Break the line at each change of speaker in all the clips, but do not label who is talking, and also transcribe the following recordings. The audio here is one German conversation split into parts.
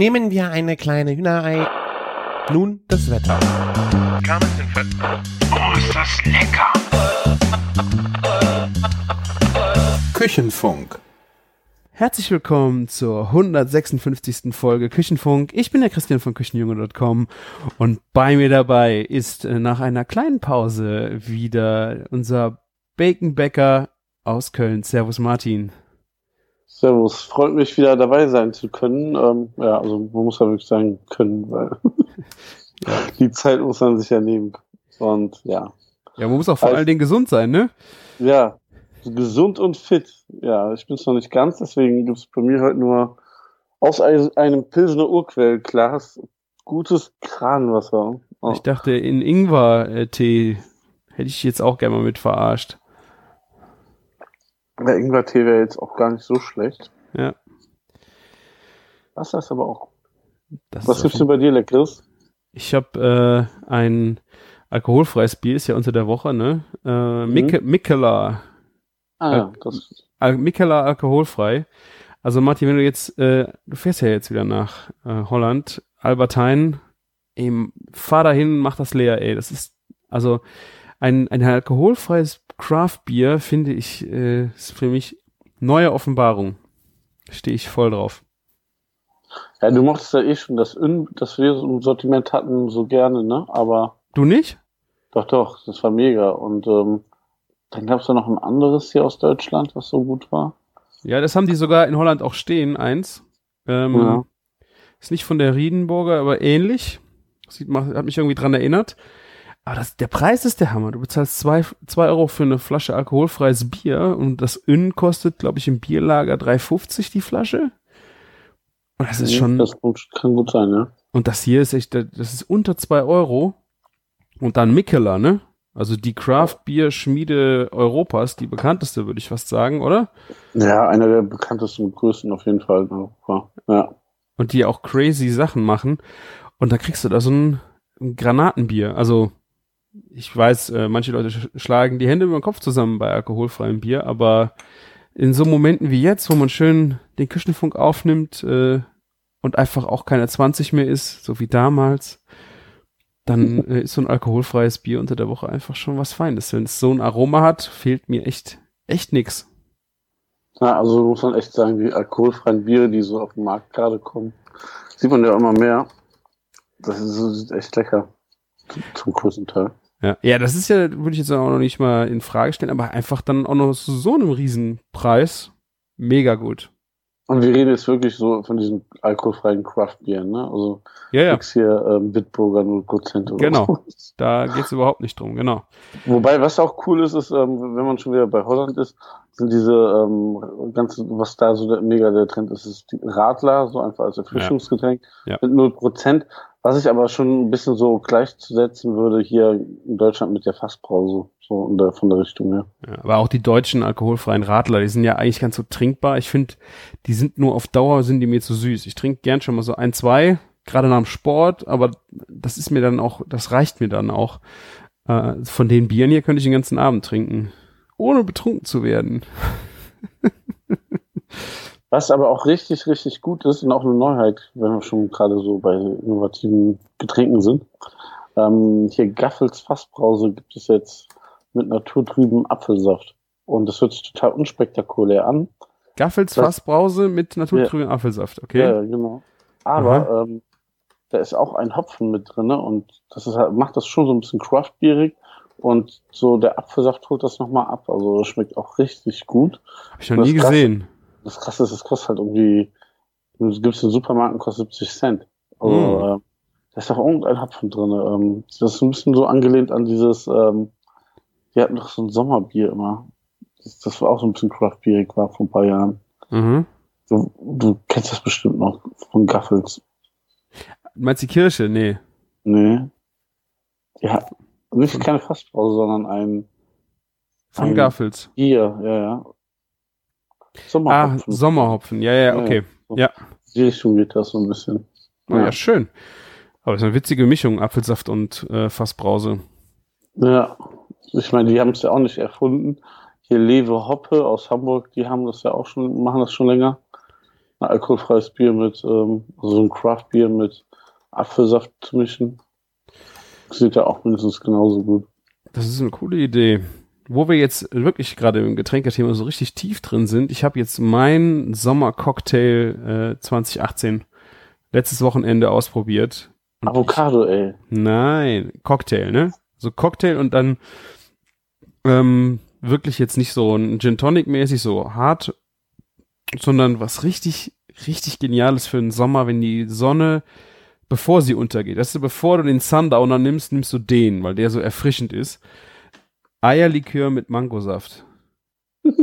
Nehmen wir eine kleine Hühnerei. Nun das Wetter.
Oh, ist das lecker!
Küchenfunk.
Herzlich willkommen zur 156. Folge Küchenfunk. Ich bin der Christian von Küchenjunge.com und bei mir dabei ist äh, nach einer kleinen Pause wieder unser Baconbäcker aus Köln. Servus Martin.
Servus, freut mich wieder dabei sein zu können. Ähm, ja, also man muss ja wirklich sagen können, weil die Zeit muss man sich ja nehmen. Und ja.
Ja, man muss auch vor
Also-
allen Dingen gesund sein, ne?
Ja, gesund und fit. Ja, ich bin es noch nicht ganz, deswegen gibt es bei mir heute nur aus ein- einem Pilsener Urquellglas gutes Kranwasser. Oh.
Ich dachte, in Ingwer-Tee hätte ich jetzt auch gerne mal mit verarscht.
Der Ingwertee wäre jetzt auch gar nicht so schlecht.
Ja.
Wasser ist aber auch.
Das
Was gibt's denn bei dir Leckeres?
Ich habe äh, ein alkoholfreies Bier, ist ja unter der Woche, ne? Äh, Mik Mikela.
Ah, ja, das,
Al Mikela alkoholfrei. Also Martin, wenn du jetzt, äh, du fährst ja jetzt wieder nach äh, Holland, Alberthein, eben, fahr dahin, mach das leer, ey. Das ist, also ein, ein alkoholfreies Craft-Bier, finde ich, äh, ist für mich neue Offenbarung. Stehe ich voll drauf.
ja, du mochtest ja eh schon das, Ün, das wir so im Sortiment hatten, so gerne, ne? Aber
Du nicht?
Doch, doch, das war mega. Und ähm, dann gab es ja noch ein anderes hier aus Deutschland, was so gut war.
Ja, das haben die sogar in Holland auch stehen, eins. Ähm,
Ja.
Ist nicht von der Riedenburger, aber ähnlich. Sieht, macht- hat mich irgendwie dran erinnert. Aber das, der Preis ist der Hammer. Du bezahlst zwei, zwei Euro für eine Flasche alkoholfreies Bier und das Ün kostet, glaube ich, im Bierlager 3,50 die Flasche. Und das ist schon,
Das kann gut sein, ja.
und das hier ist echt, das ist unter zwei Euro. Und dann Mikkeler, ne? Also die Craft-Bier-Schmiede Europas, die bekannteste, würde ich fast sagen, oder?
Ja, einer der bekanntesten und größten auf jeden Fall in Europa. Ja.
und die auch crazy Sachen machen. Und da kriegst du da so ein, ein Granatenbier. Also ich weiß, äh, manche Leute sch schlagen die Hände über den Kopf zusammen bei alkoholfreiem Bier, aber in so Momenten wie jetzt, wo man schön den Küchenfunk aufnimmt äh, und einfach auch keine 20 mehr ist, so wie damals, dann äh, ist so ein alkoholfreies Bier unter der Woche einfach schon was Feines. Wenn es so ein Aroma hat, fehlt mir echt, echt nix.
ja, also muss man echt sagen, die alkoholfreien Biere, die so auf den Markt gerade kommen, sieht man ja immer mehr. Das ist, ist echt lecker. Zum, zum größten Teil.
Ja, ja, das ist ja, würde ich jetzt auch noch nicht mal in Frage stellen, aber einfach dann auch noch zu so einem Riesenpreis. Mega gut.
Und wir reden jetzt wirklich so von diesen alkoholfreien Craft-Bieren, ne? Also
Ja, ja,
nix hier ähm, Bitburger 0% oder
Genau.
so.
da geht's überhaupt nicht drum, genau.
Wobei, was auch cool ist, ist, ähm, wenn man schon wieder bei Holland ist, sind diese ähm, ganzen, was da so der, mega der Trend ist, ist die Radler, so einfach als Erfrischungsgetränk
Ja.
mit 0%. Was ich aber schon ein bisschen so gleichzusetzen würde hier in Deutschland mit der Fassbrause, so der, von der Richtung her.
Ja, aber auch die deutschen alkoholfreien Radler, die sind ja eigentlich ganz so trinkbar. Ich finde, die sind nur auf Dauer, sind die mir zu süß. Ich trinke gern schon mal so ein, zwei, gerade nach dem Sport, aber das ist mir dann auch, das reicht mir dann auch. Äh, von den Bieren hier könnte ich den ganzen Abend trinken, ohne betrunken zu werden.
Was aber auch richtig, richtig gut ist und auch eine Neuheit, wenn wir schon gerade so bei innovativen Getränken sind. Ähm, hier Gaffels Fassbrause gibt es jetzt mit naturtrüben Apfelsaft. Und das hört sich total unspektakulär an.
Gaffels
Das-
Fassbrause mit naturtrüben Apfelsaft, okay?
Ja, genau. Aber ähm, da ist auch ein Hopfen mit drinne und das ist halt, macht das schon so ein bisschen craftbierig und so der Apfelsaft holt das nochmal ab. Also das schmeckt auch richtig gut.
Hab ich noch nie
ist krass. Das krasse ist, es kostet halt irgendwie, du gibst in Supermarkten, kostet 70 Cent. Also,
Mm.
äh, da ist auch irgendein Hopfen drin. Ähm, das ist ein bisschen so angelehnt an dieses, ähm, die hatten doch so ein Sommerbier immer. Das, das war auch so ein bisschen craftbierig, war vor ein paar Jahren.
Mhm.
Du, du kennst das bestimmt noch von Gaffels.
Meinst du die Kirsche? Nee.
Nee. Ja, nicht keine Fassbrause, sondern ein
Von
Ein-
Gaffels.
Bier, ja, ja.
Ah,
Sommerhopfen.
Sommerhopfen. Ja, ja, okay. Ja.
Die Richtung geht das so ein bisschen.
Oh, ja. schön. Aber es ist eine witzige Mischung, Apfelsaft und äh, Fassbrause.
Ja, ich meine, die haben es ja auch nicht erfunden. Hier Lewe Hoppe aus Hamburg, die haben das ja auch schon, machen das schon länger. ein alkoholfreies Bier mit, ähm, so ein Craft-Bier mit Apfelsaft zu mischen. Sieht ja auch mindestens genauso gut.
Das ist eine coole Idee. Wo wir jetzt wirklich gerade im Getränkethema so richtig tief drin sind, ich habe jetzt mein Sommercocktail äh, 2018 letztes Wochenende ausprobiert.
Avocado, ey.
Nein, Cocktail, ne? So Cocktail und dann ähm, wirklich jetzt nicht so ein Gin Tonic mäßig so hart, sondern was richtig, richtig geniales für den Sommer, wenn die Sonne, bevor sie untergeht. Das ist, bevor du den Sundowner nimmst, nimmst du den, weil der so erfrischend ist. Eierlikör mit Mangosaft.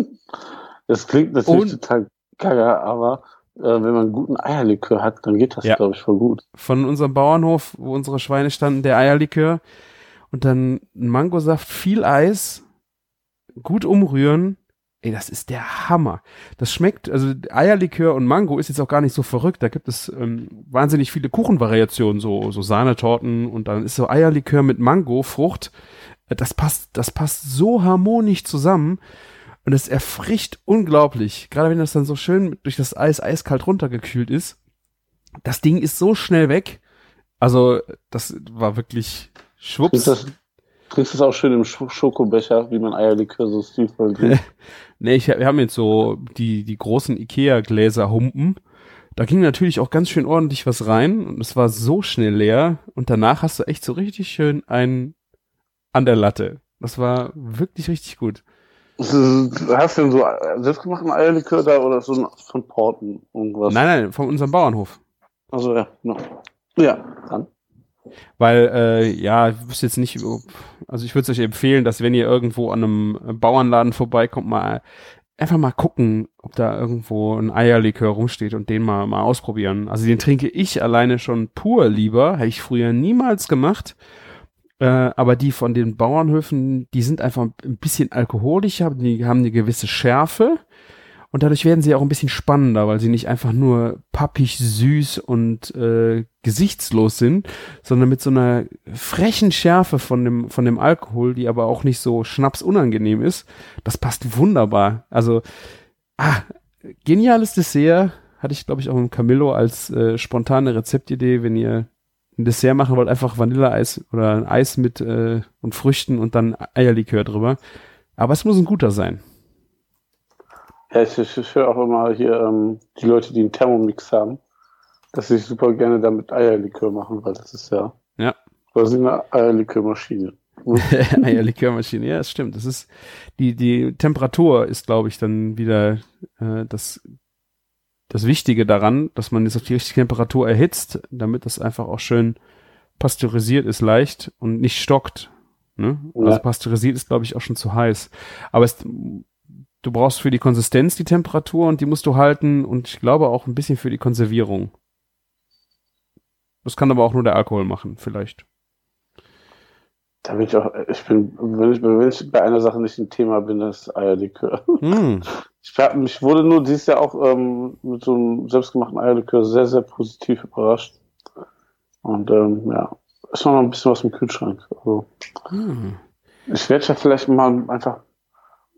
Das klingt natürlich
Und-
total kacke, aber äh, wenn man einen guten Eierlikör hat, dann geht das,
Ja.
glaube ich, voll gut.
Von unserem Bauernhof, wo unsere Schweine standen, der Eierlikör. Und dann Mangosaft, viel Eis, gut umrühren. Ey, das ist der Hammer. Das schmeckt, also Eierlikör und Mango ist jetzt auch gar nicht so verrückt. Da gibt es ähm, wahnsinnig viele Kuchenvariationen, so, so Sahnetorten und dann ist so Eierlikör mit Mango, Frucht. Das passt, das passt so harmonisch zusammen und es erfrischt unglaublich. Gerade wenn das dann so schön durch das Eis eiskalt runtergekühlt ist. Das Ding ist so schnell weg. Also, das war wirklich schwupps.
Trinkst das, trinkst das auch schön im Sch Schokobecher, wie man Eierlikör so stilvoll trinkt.
Nee, ich, wir haben jetzt so die, die großen Ikea-Gläser humpen. Da ging natürlich auch ganz schön ordentlich was rein und es war so schnell leer und danach hast du echt so richtig schön einen an der Latte. Das war wirklich richtig gut.
Hast du denn so selbstgemachten Eierlikör da oder so ein von Porten irgendwas?
Nein, nein, von unserem Bauernhof.
Also ja, genau. Ja, dann.
Weil, äh, ja, ich wüsste jetzt nicht, ob- also ich würde es euch empfehlen, dass wenn ihr irgendwo an einem Bauernladen vorbeikommt, mal einfach mal gucken, ob da irgendwo ein Eierlikör rumsteht und den mal, mal ausprobieren. Also den trinke ich alleine schon pur lieber, habe ich früher niemals gemacht. Äh, aber die von den Bauernhöfen, die sind einfach ein bisschen alkoholischer, die haben eine gewisse Schärfe. Und dadurch werden sie auch ein bisschen spannender, weil sie nicht einfach nur pappig, süß und äh, gesichtslos sind, sondern mit so einer frechen Schärfe von dem, von dem Alkohol, die aber auch nicht so schnapsunangenehm ist. Das passt wunderbar. Also, ah, geniales Dessert. Hatte ich, glaube ich, auch im Camillo als äh, spontane Rezeptidee, wenn ihr ein Dessert machen wollt, einfach Vanilleeis oder ein Eis mit äh, und Früchten und dann Eierlikör drüber. Aber es muss ein guter sein.
Ja, ich, ich, ich höre auch immer hier ähm, die Leute, die einen Thermomix haben, dass sie super gerne damit Eierlikör machen, weil das ist ja
Ja.
quasi eine Eierlikörmaschine.
Eierlikörmaschine, ja, das stimmt. Das ist die die Temperatur ist, glaube ich, dann wieder äh, das das Wichtige daran, dass man es auf die richtige Temperatur erhitzt, damit das einfach auch schön pasteurisiert ist, leicht und nicht stockt. Ne? Also
Ja.
pasteurisiert ist, glaube ich, auch schon zu heiß. Aber es, du brauchst für die Konsistenz die Temperatur und die musst du halten und ich glaube auch ein bisschen für die Konservierung. Das kann aber auch nur der Alkohol machen, vielleicht.
Da bin ich auch, ich bin, wenn ich, wenn ich bei einer Sache nicht ein Thema bin, das Eierlikör.
Hm.
Ich, hab, mich wurde nur dieses Jahr auch ähm, mit so einem selbstgemachten Eierlikör sehr, sehr positiv überrascht. Und ähm, ja, ist noch ein bisschen was im Kühlschrank. Also,
Hm.
ich werde ja vielleicht mal einfach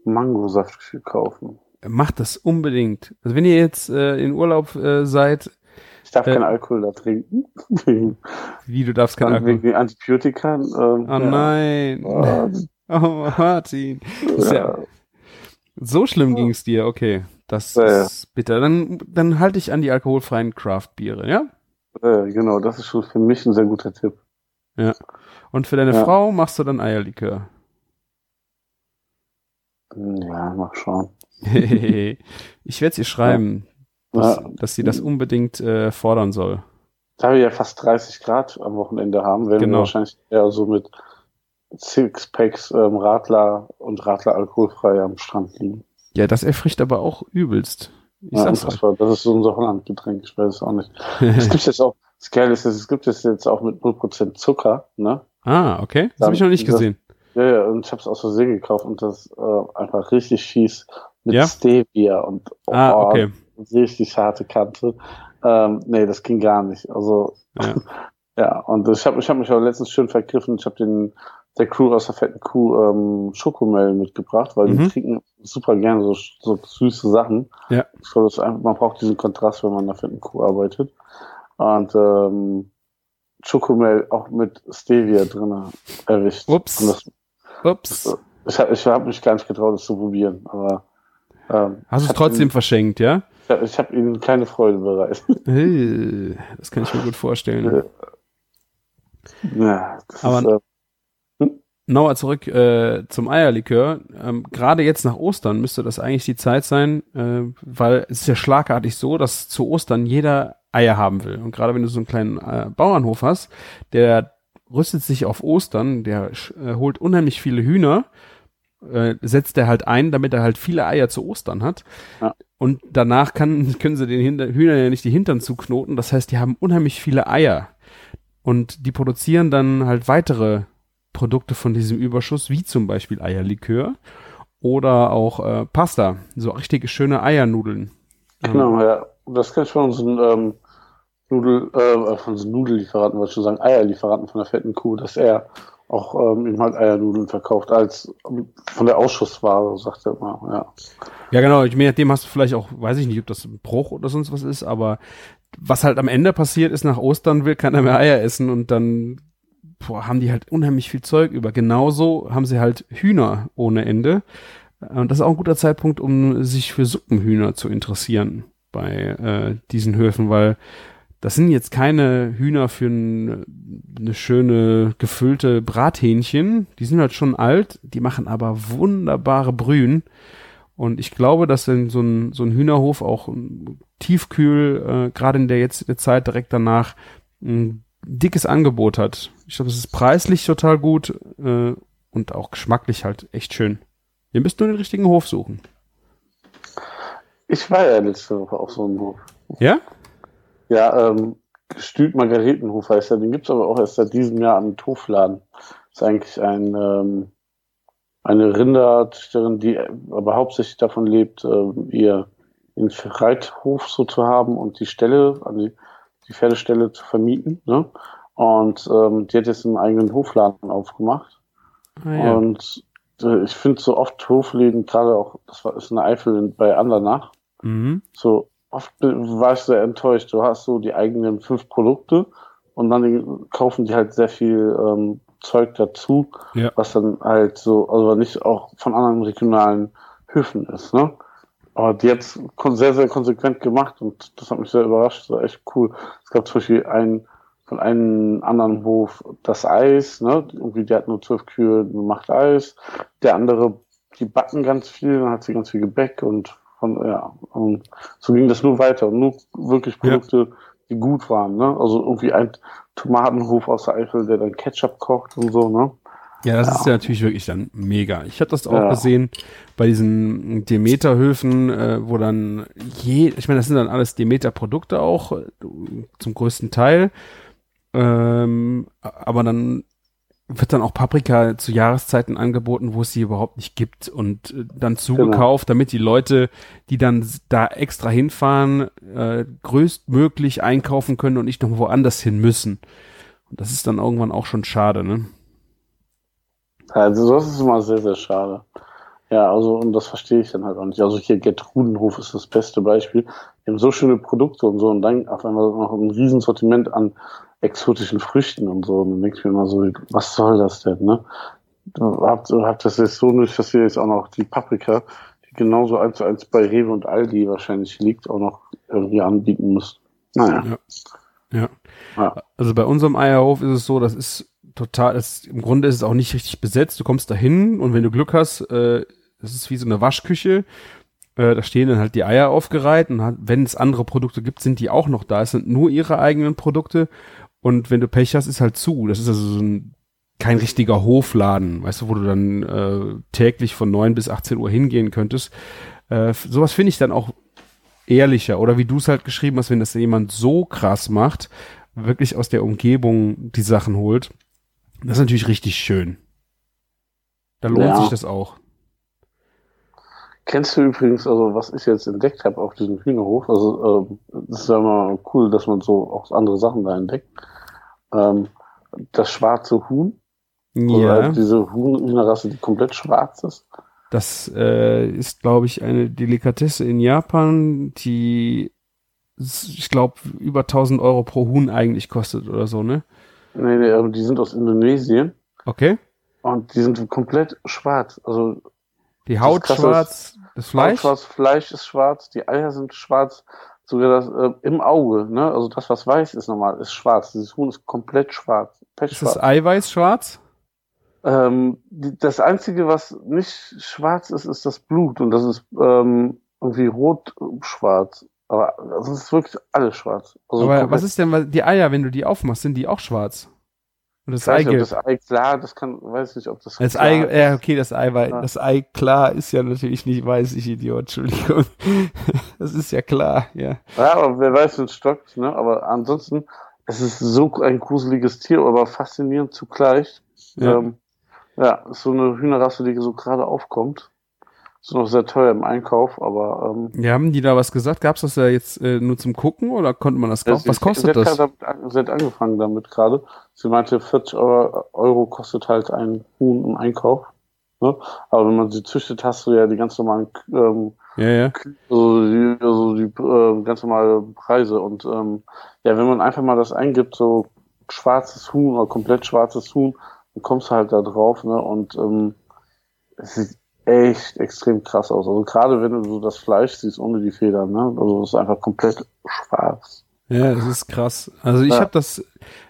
Mangosaft kaufen.
Macht das unbedingt. Also wenn ihr jetzt äh, in Urlaub äh, seid,
Ich darf
Äh,
keinen Alkohol da trinken.
wie du darfst kein Alkohol.
wegen Antibiotika. Ähm,
Oh
ja.
nein.
Ah,
Oh Martin. Ja,
ja.
So schlimm ging es dir. Okay, das
Ja, ja.
ist bitter. Dann, dann halte ich an die alkoholfreien Craft-Biere, ja?
Äh, genau, das ist schon für mich ein sehr guter Tipp.
Und für deine
Ja.
Frau machst du dann Eierlikör.
Ja, mal schauen.
ich werde es ihr schreiben, dass,
Ja.
dass sie das unbedingt äh, fordern soll.
Da wir ja fast 30 Grad am Wochenende haben, werden
Genau.
wir wahrscheinlich eher so mit Sixpacks ähm, Radler und Radler alkoholfrei am Strand liegen.
Ja, das erfrischt aber auch übelst. Ich
Ja,
sag's
unfassbar. Das ist so unser Hollandgetränk, ich weiß es auch nicht. Es gibt jetzt auch, das Geile ist, es gibt es jetzt auch mit 0% Zucker, ne?
ah, okay. Das habe ich noch nicht
Das-
gesehen.
Ja, ja, und ich habe es aus Versehen gekauft und das äh, einfach richtig fies mit
Ja?
Stevia und oh,
Ah, okay.
richtig harte Kante. Ähm, nee, das ging gar nicht. Also
Ja.
ja, und ich habe ich hab mich auch letztens schön vergriffen. Ich habe den der Crew aus der fetten Kuh ähm, Schokomel mitgebracht, weil
Mhm.
die trinken super gerne so, so süße Sachen.
Ja.
Ich glaube, einfach, man braucht diesen Kontrast, wenn man in der fetten Kuh arbeitet. Und ähm, Schokomel auch mit Stevia drin erwischt.
Ups.
Das,
Ups.
ich habe ich hab mich gar nicht getraut, das zu probieren, aber ähm,
Hast du es trotzdem
Ihnen,
verschenkt, ja?
ich hab- ich habe ihnen keine Freude bereitet.
Äh, Das kann ich mir gut vorstellen.
ja, das
Aber-
ist, äh,
Nochmal zurück äh, zum Eierlikör. Ähm, Gerade jetzt nach Ostern müsste das eigentlich die Zeit sein, äh, weil es ist ja schlagartig so, dass zu Ostern jeder Eier haben will. Und gerade wenn du so einen kleinen äh, Bauernhof hast, der rüstet sich auf Ostern, der äh, holt unheimlich viele Hühner, äh, setzt er halt ein, damit er halt viele Eier zu Ostern hat.
Ja.
Und danach kann, können sie den Hinter Hühnern ja nicht die Hintern zuknoten. Das heißt, die haben unheimlich viele Eier. Und die produzieren dann halt weitere Produkte von diesem Überschuss, wie zum Beispiel Eierlikör oder auch äh, Pasta, so richtige schöne Eiernudeln.
Genau, ja. Und das kenn ich von unseren ähm, Nudel, äh, von unseren Nudellieferanten, wollte ich schon sagen, Eierlieferanten von der fetten Kuh, dass er auch ähm, eben halt Eiernudeln verkauft als ähm, von der Ausschussware, sagt er immer, ja.
Ja, genau. Ich meine, dem hast du vielleicht auch, weiß ich nicht, ob das ein Bruch oder sonst was ist, aber was halt am Ende passiert ist, nach Ostern will keiner mehr Eier essen und dann boah, haben die halt unheimlich viel Zeug über. Genauso haben sie halt Hühner ohne Ende. Und das ist auch ein guter Zeitpunkt, um sich für Suppenhühner zu interessieren bei äh, diesen Höfen, weil das sind jetzt keine Hühner für ein, eine schöne gefüllte Brathähnchen. Die sind halt schon alt, die machen aber wunderbare Brühen. Und ich glaube, dass in so ein, so ein Hühnerhof auch tiefkühl, äh, gerade in der jetzt der Zeit direkt danach, ein dickes Angebot hat. Ich glaube, es ist preislich total gut äh, und auch geschmacklich halt echt schön. Ihr müsst nur den richtigen Hof suchen.
Ich war ja letzte Woche auf so einem Hof.
Ja?
Ja, ähm, Gestüt Margaretenhof heißt er, den gibt's aber auch erst seit diesem Jahr am Hofladen. ist eigentlich ein, ähm, eine Rinderzüchterin, die aber hauptsächlich davon lebt, ähm, ihr den Reithof so zu haben und die Stelle, also die, die Pferdestelle zu vermieten. Ne? Und ähm, die hat jetzt einen eigenen Hofladen aufgemacht.
Ah, ja.
Und äh, ich finde so oft Hofläden, gerade auch, das war ist eine Eifel bei Andernach,
Mhm.
so oft war ich sehr enttäuscht. Du hast so die eigenen fünf Produkte und dann kaufen die halt sehr viel ähm, Zeug dazu,
Ja.
was dann halt so, also nicht auch von anderen regionalen Höfen ist, ne? Aber die jetzt kon sehr, sehr konsequent gemacht und das hat mich sehr überrascht. Das war echt cool. Es gab zum Beispiel einen von einem anderen Hof das Eis, ne? Irgendwie, der hat nur zwölf Kühe, macht Eis. Der andere, die backen ganz viel, dann hat sie ganz viel Gebäck und von, ja, und so ging das nur weiter nur wirklich Produkte, die gut waren, ne? Also irgendwie ein Tomatenhof aus der Eifel, der dann Ketchup kocht und so, ne?
Ja, das
Ja.
ist ja natürlich wirklich dann mega. Ich habe das auch
Ja.
gesehen bei diesen Demeter-Höfen, äh, wo dann je, ich meine, das sind dann alles Demeter-Produkte auch äh, zum größten Teil. Ähm, aber dann wird dann auch Paprika zu Jahreszeiten angeboten, wo es sie überhaupt nicht gibt und äh, dann zugekauft, damit die Leute, die dann da extra hinfahren, äh, größtmöglich einkaufen können und nicht noch woanders hin müssen. Und das ist dann irgendwann auch schon schade, ne?
Also das ist immer sehr, sehr schade. Ja, also und das verstehe ich dann halt auch nicht. Also hier Gertrudenhof ist das beste Beispiel. Die haben so schöne Produkte und so und dann auf einmal noch ein Riesensortiment an exotischen Früchten und so. Und dann denke ich mir immer so, was soll das denn, ne? Du habt, habt das jetzt so nicht, dass ihr jetzt auch noch die Paprika, die genauso eins zu eins bei Rewe und Aldi wahrscheinlich liegt, auch noch irgendwie anbieten müsst. Naja.
Ja.
Ja.
Also bei unserem Eierhof ist es so, das ist total, das, im Grunde ist es auch nicht richtig besetzt. Du kommst da hin und wenn du Glück hast, äh, es ist wie so eine Waschküche. Äh, da stehen dann halt die Eier aufgereiht und wenn es andere Produkte gibt, sind die auch noch da. Es sind nur ihre eigenen Produkte. Und wenn du Pech hast, ist halt zu. Das ist also so ein kein richtiger Hofladen, weißt du, wo du dann äh, täglich von 9 bis 18 Uhr hingehen könntest. Äh, sowas finde ich dann auch ehrlicher. Oder wie du es halt geschrieben hast, wenn das jemand so krass macht, wirklich aus der Umgebung die Sachen holt. Das ist natürlich richtig schön. Da lohnt
Ja.
sich das auch.
Kennst du übrigens, also was ich jetzt entdeckt habe auf diesem Hühnerhof, also ähm, das ist ja immer cool, dass man so auch andere Sachen da entdeckt. Ähm, das schwarze Huhn, Oder
Ja,
halt diese Huhn- Hühnerrasse, die komplett schwarz ist.
das äh, ist, glaube ich, eine Delikatesse in Japan, die, ich glaube, über 1000 Euro pro Huhn eigentlich kostet oder so, ne?
Nee, nee, aber die sind aus Indonesien
Okay.
und die sind komplett schwarz. Also
Die Haut schwarz, das Fleisch.
Schwarz, Fleisch ist schwarz, die Eier sind schwarz, sogar das äh, im Auge, ne? Also das, was weiß ist normal, ist schwarz. Dieses Huhn ist komplett schwarz.
Ist das Eiweiß schwarz?
Ähm, die, das Einzige, was nicht schwarz ist, ist das Blut. Und das ist ähm, irgendwie rot-schwarz. Aber das ist wirklich alles schwarz. Also
Aber was ist denn, die Eier, wenn du die aufmachst, sind die auch schwarz? Und das
nicht,
Eigelb?
das Ei klar, das kann, weiß nicht, ob das
Das Ei,
ist.
ja, okay, das Eiweiß,
Ja.
das Ei klar ist ja natürlich nicht weiß, ich Idiot, Entschuldigung. Das ist ja klar, ja.
Ja, aber wer weiß, wenn es stockt, ne? Aber ansonsten, es ist so ein gruseliges Tier, aber faszinierend zugleich.
Ja.
Ähm, ja, so eine Hühnerrasse, die so gerade aufkommt. Ist noch sehr teuer im Einkauf, aber ähm,
Ja, haben die da was gesagt? Gab's das ja jetzt äh, nur zum Gucken oder konnte man das kaufen? Was kostet das?
sie hat angefangen damit gerade. Sie meinte, 40 Euro, Euro kostet halt ein Huhn im Einkauf. Ne? Aber wenn man sie züchtet, hast du ja die ganz normalen ähm,
Ja, ja.
also die, also die äh, ganz normale Preise. Und ähm, ja, wenn man einfach mal das eingibt, so schwarzes Huhn oder komplett schwarzes Huhn, dann kommst du halt da drauf, ne? Und ähm, es sieht echt extrem krass aus. Also gerade wenn du so das Fleisch siehst ohne die Federn, ne? Also es ist einfach komplett schwarz.
Ja, das ist krass. Also ich
Ja.
habe das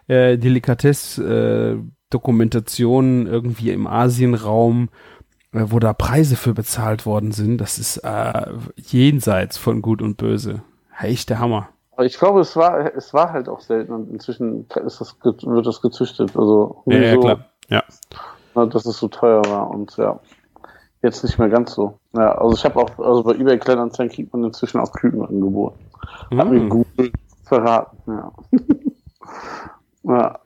äh, Delikatess äh, Dokumentation irgendwie im Asienraum, äh, wo da Preise für bezahlt worden sind. Das ist äh, jenseits von Gut und Böse. Echt der Hammer.
Ich glaube, es war, es war halt auch selten und inzwischen ist das, wird das gezüchtet. Also
Ja, ja,
so,
klar. Ja.
dass es so teuer war und ja, jetzt nicht mehr ganz so. Ja, also ich habe auch, also bei eBay Kleinanzeigen kriegt man inzwischen auch Küken angeboten. Hat mir
Hm.
Google verraten, ja. ja.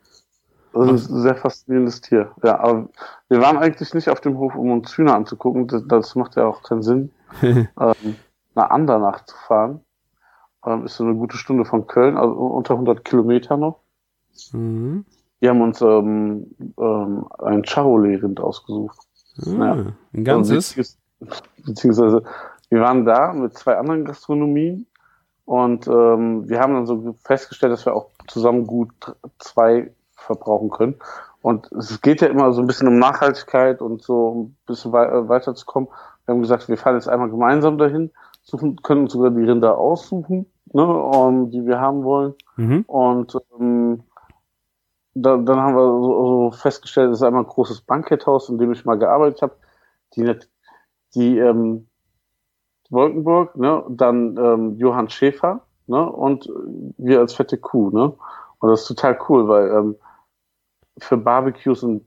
Das ist ein sehr faszinierendes Tier. Ja, aber wir waren eigentlich nicht auf dem Hof, um uns Hühner anzugucken. Das, das macht ja auch keinen Sinn, ähm, nach Andernach zu fahren. Ähm, ist so eine gute Stunde von Köln, also unter 100 Kilometer noch.
Mhm.
Wir haben uns ähm, ähm, ein Charolais-Rind ausgesucht.
Ah, Ein ganzes.
Beziehungsweise wir waren da mit zwei anderen Gastronomien und ähm, wir haben dann so festgestellt, dass wir auch zusammen gut zwei verbrauchen können. Und es geht ja immer so ein bisschen um Nachhaltigkeit und so ein bisschen wei äh, weiterzukommen. Wir haben gesagt, wir fahren jetzt einmal gemeinsam dahin, suchen, können uns sogar die Rinder aussuchen, ne, um, die wir haben wollen.
Mhm.
Und ähm, da, dann haben wir so, so festgestellt, es ist einmal ein großes Banketthaus, in dem ich mal gearbeitet habe. Die, die ähm, Wolkenburg, ne, dann ähm, Johann Schäfer, ne, und wir als fette Kuh, ne. Und das ist total cool, weil ähm, für Barbecues und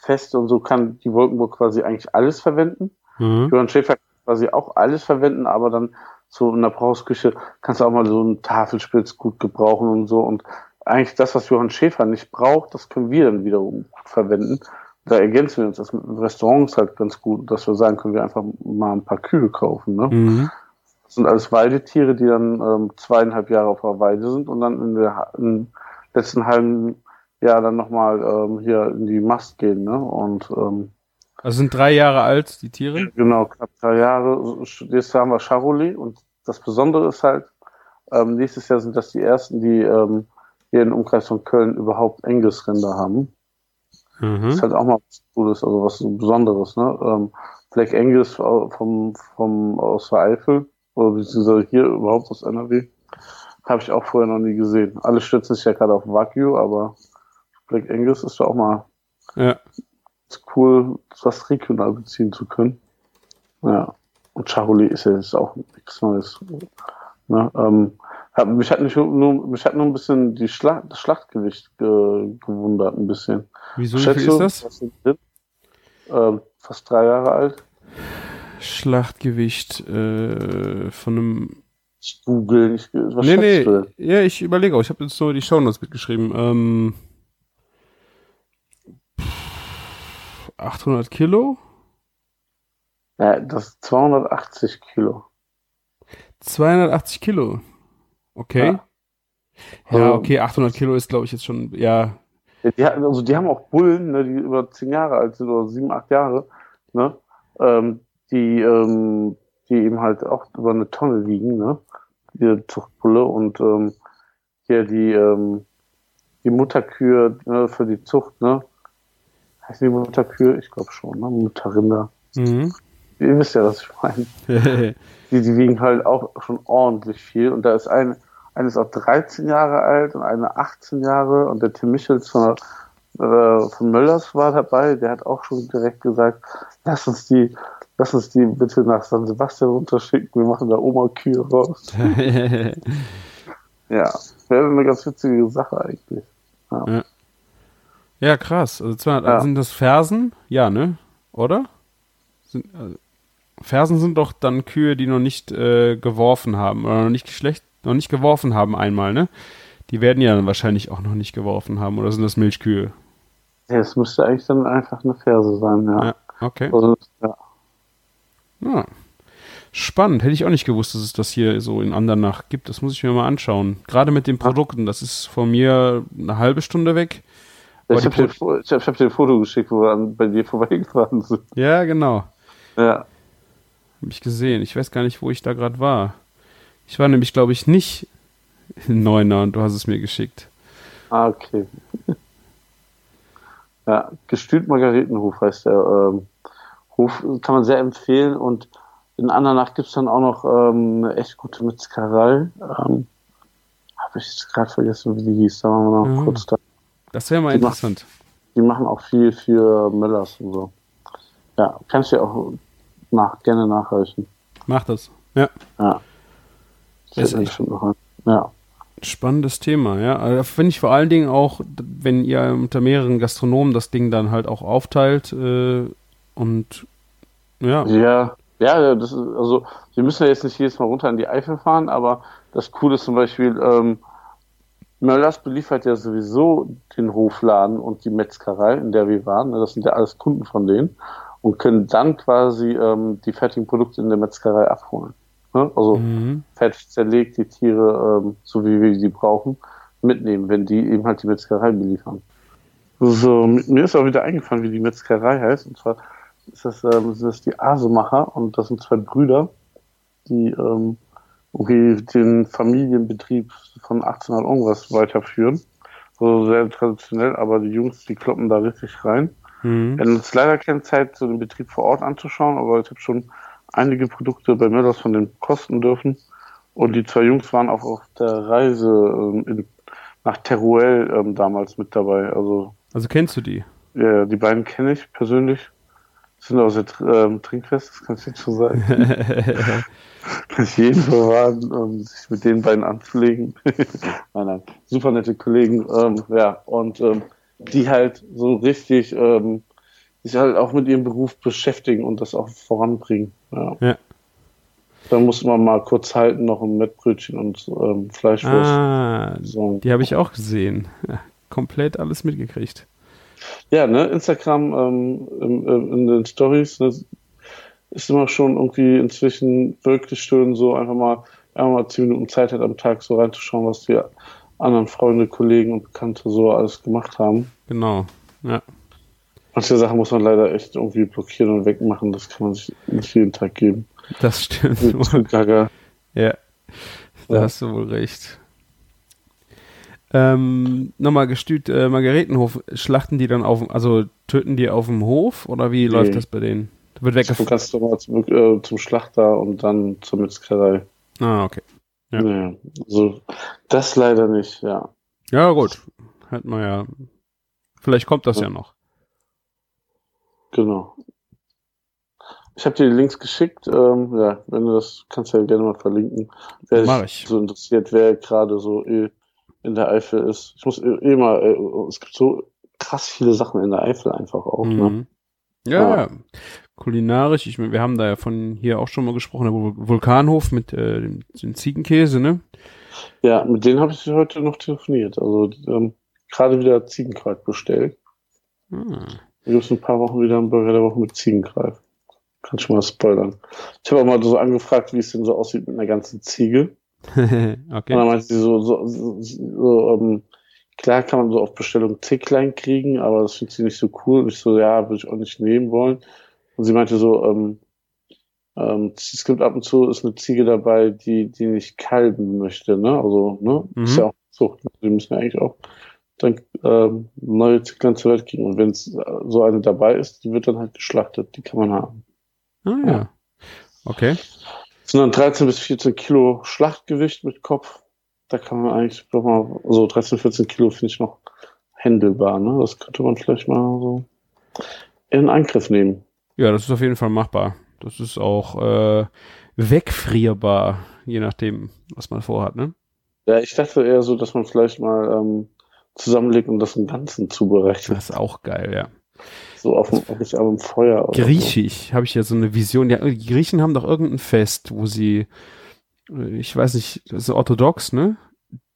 Feste und so kann die Wolkenburg quasi eigentlich alles verwenden.
Mhm.
Johann Schäfer kann quasi auch alles verwenden, aber dann so in der Brausküche kannst du auch mal so einen Tafelspitz gut gebrauchen und so. Und eigentlich das, was Johann Schäfer nicht braucht, das können wir dann wiederum verwenden. Da ergänzen wir uns das mit Restaurants halt ganz gut, dass wir sagen, können wir einfach mal ein paar Kühe kaufen. Ne?
Mhm.
Das sind alles Weidetiere, die dann ähm, zweieinhalb Jahre auf der Weide sind und dann in der im letzten halben Jahr dann nochmal ähm, hier in die Mast gehen. Ne? Und ähm,
Also sind drei Jahre alt, die Tiere?
Genau, knapp drei Jahre. Jetzt haben wir Charolais und das Besondere ist halt, ähm, nächstes Jahr sind das die ersten, die ähm, hier im Umkreis von Köln überhaupt Angus-Rinder haben. Das
Mhm.
ist halt auch mal was Cooles, also was so Besonderes, ne? Ähm, Black Angus vom, vom, aus der Eifel, oder beziehungsweise hier überhaupt aus NRW, habe ich auch vorher noch nie gesehen. Alle stützen sich ja gerade auf Wagyu, aber Black Angus ist doch auch mal
Ja.
cool, was regional beziehen zu können. Ja. Und Charolais ist ja jetzt auch nichts Neues. Ne? Ähm, hab, mich, hat nicht nur, mich hat nur ein bisschen die Schla das Schlachtgewicht ge gewundert, ein bisschen.
Wieso, wie
Schätze,
viel ist das?
Ähm, fast drei Jahre alt.
Schlachtgewicht äh, von einem.
Ich google, ich, was
nee, nee,
du
ja, ich überlege auch. Ich habe jetzt so die Shownotes mitgeschrieben. Ähm, 800 Kilo?
Ja, das ist 280 Kilo.
280 Kilo. Okay.
Ja.
Ja,
Also-
okay, 800 Kilo ist, glaube ich, jetzt schon, ja.
Ja, die, also die haben auch Bullen, ne, die über zehn Jahre alt sind oder sieben, acht Jahre, ne, ähm, die, ähm, die eben halt auch über eine Tonne wiegen, ne, die Zuchtbulle und ähm, hier die, ähm, die Mutterkühe ne, für die Zucht, ne, heißt die Mutterkühe? Ich glaube schon, ne, Mutterrinder.
Mhm.
Ihr wisst ja, was ich meine. Die, die wiegen halt auch schon ordentlich viel und da ist eine, eine ist auch 13 Jahre alt und eine 18 Jahre und der Tim Michels von, äh, von Möllers war dabei, der hat auch schon direkt gesagt, lass uns die, lass uns die bitte nach San Sebastian runterschicken, wir machen da Oma-Kühe raus. Ja, wäre eine ganz witzige Sache eigentlich.
ja, krass. Also 200,
Ja.
sind das Fersen? Ja, ne? Oder? Sind, also, Fersen sind doch dann Kühe, die noch nicht äh, geworfen haben oder noch nicht geschlecht, noch nicht geworfen haben einmal, ne? Die werden ja dann wahrscheinlich auch noch nicht geworfen haben oder sind das Milchkühe?
Ja, es müsste eigentlich dann einfach eine Ferse sein, ja.
Ja, okay.
Also, ja.
Ja. Spannend. Hätte ich auch nicht gewusst, dass es das hier so in Andernach gibt. Das muss ich mir mal anschauen. Gerade mit den Produkten. Das ist von mir eine halbe Stunde weg. Aber
Ich habe dir, hab, dir ein Foto geschickt, wo wir an, bei dir vorbeigefahren sind.
Ja, genau.
Ja.
Hab ich gesehen. Ich weiß gar nicht, wo ich da gerade war. Ich war nämlich, glaube ich, nicht in Neuner und du hast es mir geschickt.
Ah, okay. ja, Gestüt Margaretenhof heißt der ähm, Hof, kann man sehr empfehlen und in Andernach gibt's dann auch noch ähm, eine echt gute Metzgerei. Ähm, Habe ich jetzt gerade vergessen, wie die hieß, da waren wir noch
Mhm.
kurz da.
Das wäre mal
Die
interessant.
Die machen auch viel für Möllers und so. Ja, kannst du ja auch nach, gerne nachreichen.
Mach das. Ja.
Ja.
Das ist echt-
noch ein. Ja.
Spannendes Thema, ja. Also, finde ich vor allen Dingen auch, wenn ihr unter mehreren Gastronomen das Ding dann halt auch aufteilt äh, und ja.
Ja, ja, das ist, also wir müssen ja jetzt nicht jedes Mal runter in die Eifel fahren, aber das Coole ist zum Beispiel, ähm, Möllers beliefert ja sowieso den Hofladen und die Metzgerei, in der wir waren. ne, Das sind ja alles Kunden von denen und können dann quasi ähm, die fertigen Produkte in der Metzgerei abholen. Ne? Also
Mhm.
fertig zerlegt, die Tiere, ähm, so wie wir sie brauchen, mitnehmen, wenn die eben halt die Metzgerei beliefern. So, mir ist auch wieder eingefallen, wie die Metzgerei heißt. Und zwar ist das, ähm, sind das die Asemacher und das sind zwei Brüder, die ähm, den Familienbetrieb von 1800 irgendwas weiterführen. So sehr traditionell, aber die Jungs, die kloppen da richtig rein.
Mhm.
Wir haben jetzt leider keine Zeit, so den Betrieb vor Ort anzuschauen, aber ich habe schon einige Produkte bei Möllers von denen kosten dürfen. Und die zwei Jungs waren auch auf der Reise ähm, in, nach Teruel ähm, damals mit dabei. Also
Also kennst du die?
ja, die beiden kenne ich persönlich. Sind aus der ähm, Trinkfest, das kann ich jetzt schon sagen. kann ich jeden verraten, um sich mit den beiden anzulegen. nein, nein. Super nette Kollegen. Ähm, ja, und ähm, die halt so richtig ähm, sich halt auch mit ihrem Beruf beschäftigen und das auch voranbringen. Ja.
Ja.
Da muss man mal kurz halten, noch ein Mettbrötchen und ähm, Fleischwurst.
ah,
So.
die habe ich auch gesehen. Ja, komplett alles mitgekriegt.
Ja, ne, Instagram ähm, im, in den Stories ne, ist immer schon irgendwie inzwischen wirklich schön, so einfach mal, einfach mal zehn Minuten Zeit hat am Tag so reinzuschauen, was die anderen Freunde, Kollegen und Bekannte so alles gemacht haben.
Genau. Ja.
Manche Sachen muss man leider echt irgendwie blockieren und wegmachen, das kann man sich nicht jeden Tag geben.
Das stimmt.
Gaga.
ja. Da
Ja.
hast du wohl recht. Ähm, nochmal gestüt, äh, Margaretenhof, schlachten die dann auf, also töten die auf dem Hof oder wie läuft das bei denen? Wird
Du
weggef...
kannst doch mal zum, äh, zum Schlachter und dann zur Metzgerei.
Ah, okay. Ja.
Ja. also das leider nicht, ja.
Ja, gut. Hat man ja. Vielleicht kommt das ja noch.
Genau. Ich habe dir die Links geschickt. Ähm, ja, wenn du das kannst du ja gerne mal verlinken. Wer
Mach
sich
ich.
so interessiert, wer gerade so eh in der Eifel ist. Ich muss eh, eh mal, äh, es gibt so krass viele Sachen in der Eifel einfach auch. Ne?
Mhm. Ja,
Ja.
Kulinarisch, ich meine, wir haben da ja von hier auch schon mal gesprochen, der Vul- Vulkanhof mit äh, dem, dem Ziegenkäse, ne?
Ja, mit denen habe ich heute noch telefoniert. Also ähm, gerade wieder Ziegenkalb bestellt.
Ah.
Da gibt es ein paar Wochen wieder einen Burger der Woche mit Ziegenkalb. Kann schon mal spoilern. Ich habe auch mal so angefragt, wie es denn so aussieht mit einer ganzen Ziege. Und dann
okay.
meinte sie so, so, so, so ähm, klar kann man so auf Bestellung Zicklein kriegen, aber das finde sie nicht so cool. Und ich so, ja, würde ich auch nicht nehmen wollen. Und sie meinte so, ähm, ähm, es gibt ab und zu ist eine Ziege dabei, die, die nicht kalben möchte, ne? Also, ne?
Mhm.
Ist ja auch Zucht. Die müssen ja eigentlich auch dann ähm, neue Zicklein zur Welt kriegen. Und wenn es so eine dabei ist, die wird dann halt geschlachtet. Die kann man haben.
Ah, ja. Okay.
Das sind dann 13 bis 14 Kilo Schlachtgewicht mit Kopf. Da kann man eigentlich doch mal, so 13, 14 Kilo finde ich noch händelbar, ne? Das könnte man vielleicht mal so in Angriff nehmen.
Ja, das ist auf jeden Fall machbar. Das ist auch äh, wegfrierbar, je nachdem, was man vorhat, ne?
Ja, ich dachte eher so, dass man vielleicht mal ähm, zusammenlegt und das im Ganzen zubereitet.
Das ist auch geil, ja.
So auf dem, auf dem Feuer.
Griechisch habe ich ja so eine Vision. Ja, die Griechen haben doch irgendein Fest, wo sie, äh, ich weiß nicht, das ist orthodox, ne?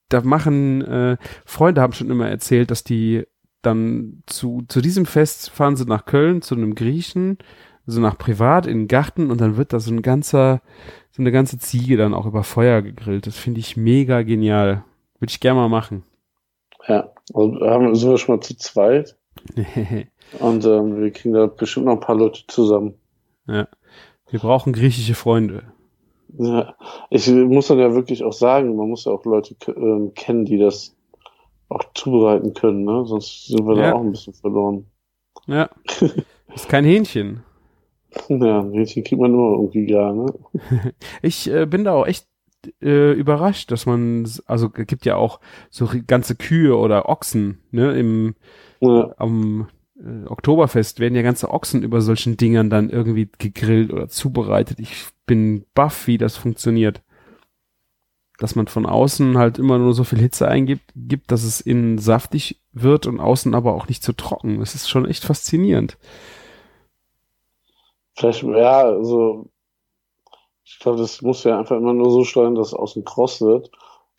Da machen, äh, Freunde haben schon immer erzählt, dass die dann zu, zu diesem Fest fahren sie nach Köln zu einem Griechen, so nach privat in den Garten und dann wird da so ein ganzer, so eine ganze Ziege dann auch über Feuer gegrillt. Das finde ich mega genial. Würde ich gerne mal machen.
Ja, also haben, sind wir schon mal zu zweit und ähm, wir kriegen da bestimmt noch ein paar Leute zusammen.
ja. Wir brauchen griechische Freunde.
Ja, ich muss dann ja wirklich auch sagen, man muss ja auch Leute ähm, kennen, die das auch zubereiten können, ne? Sonst sind wir
Ja.
da auch ein bisschen verloren.
Ja. ist kein Hähnchen.
Ja, ein Hähnchen kriegt man immer irgendwie gar, ne?
Ich äh, bin da auch echt äh, überrascht, dass man, also es gibt ja auch so ganze Kühe oder Ochsen, ne, im,
Ja,
am äh, Oktoberfest werden ja ganze Ochsen über solchen Dingern dann irgendwie gegrillt oder zubereitet. Ich bin baff, wie das funktioniert. Dass man von außen halt immer nur so viel Hitze eingibt, gibt, dass es innen saftig wird und außen aber auch nicht zu trocken. Das ist schon echt faszinierend.
vielleicht, ja, also ich glaube, das muss ja einfach immer nur so steuern, dass es außen kross wird.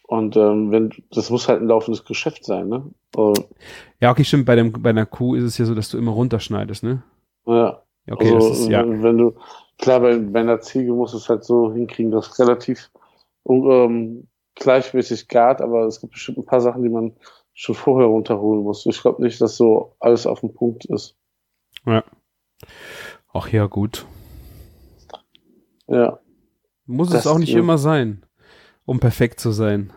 Und ähm, wenn das muss halt ein laufendes Geschäft sein, ne? Also,
Ja, okay, stimmt, bei dem, bei einer Kuh ist es ja so, dass du immer runterschneidest, ne?
ja,
Okay,
also,
das ist, ja.
wenn, wenn du, klar, bei, bei einer Ziege musst du es halt so hinkriegen, dass es relativ ähm, gleichmäßig gart, aber es gibt bestimmt ein paar Sachen, die man schon vorher runterholen muss. Ich glaube nicht, dass so alles auf dem Punkt ist.
Ach ja, gut.
Ja.
Muss
Das-
es auch nicht
ja.
immer sein, um perfekt zu sein.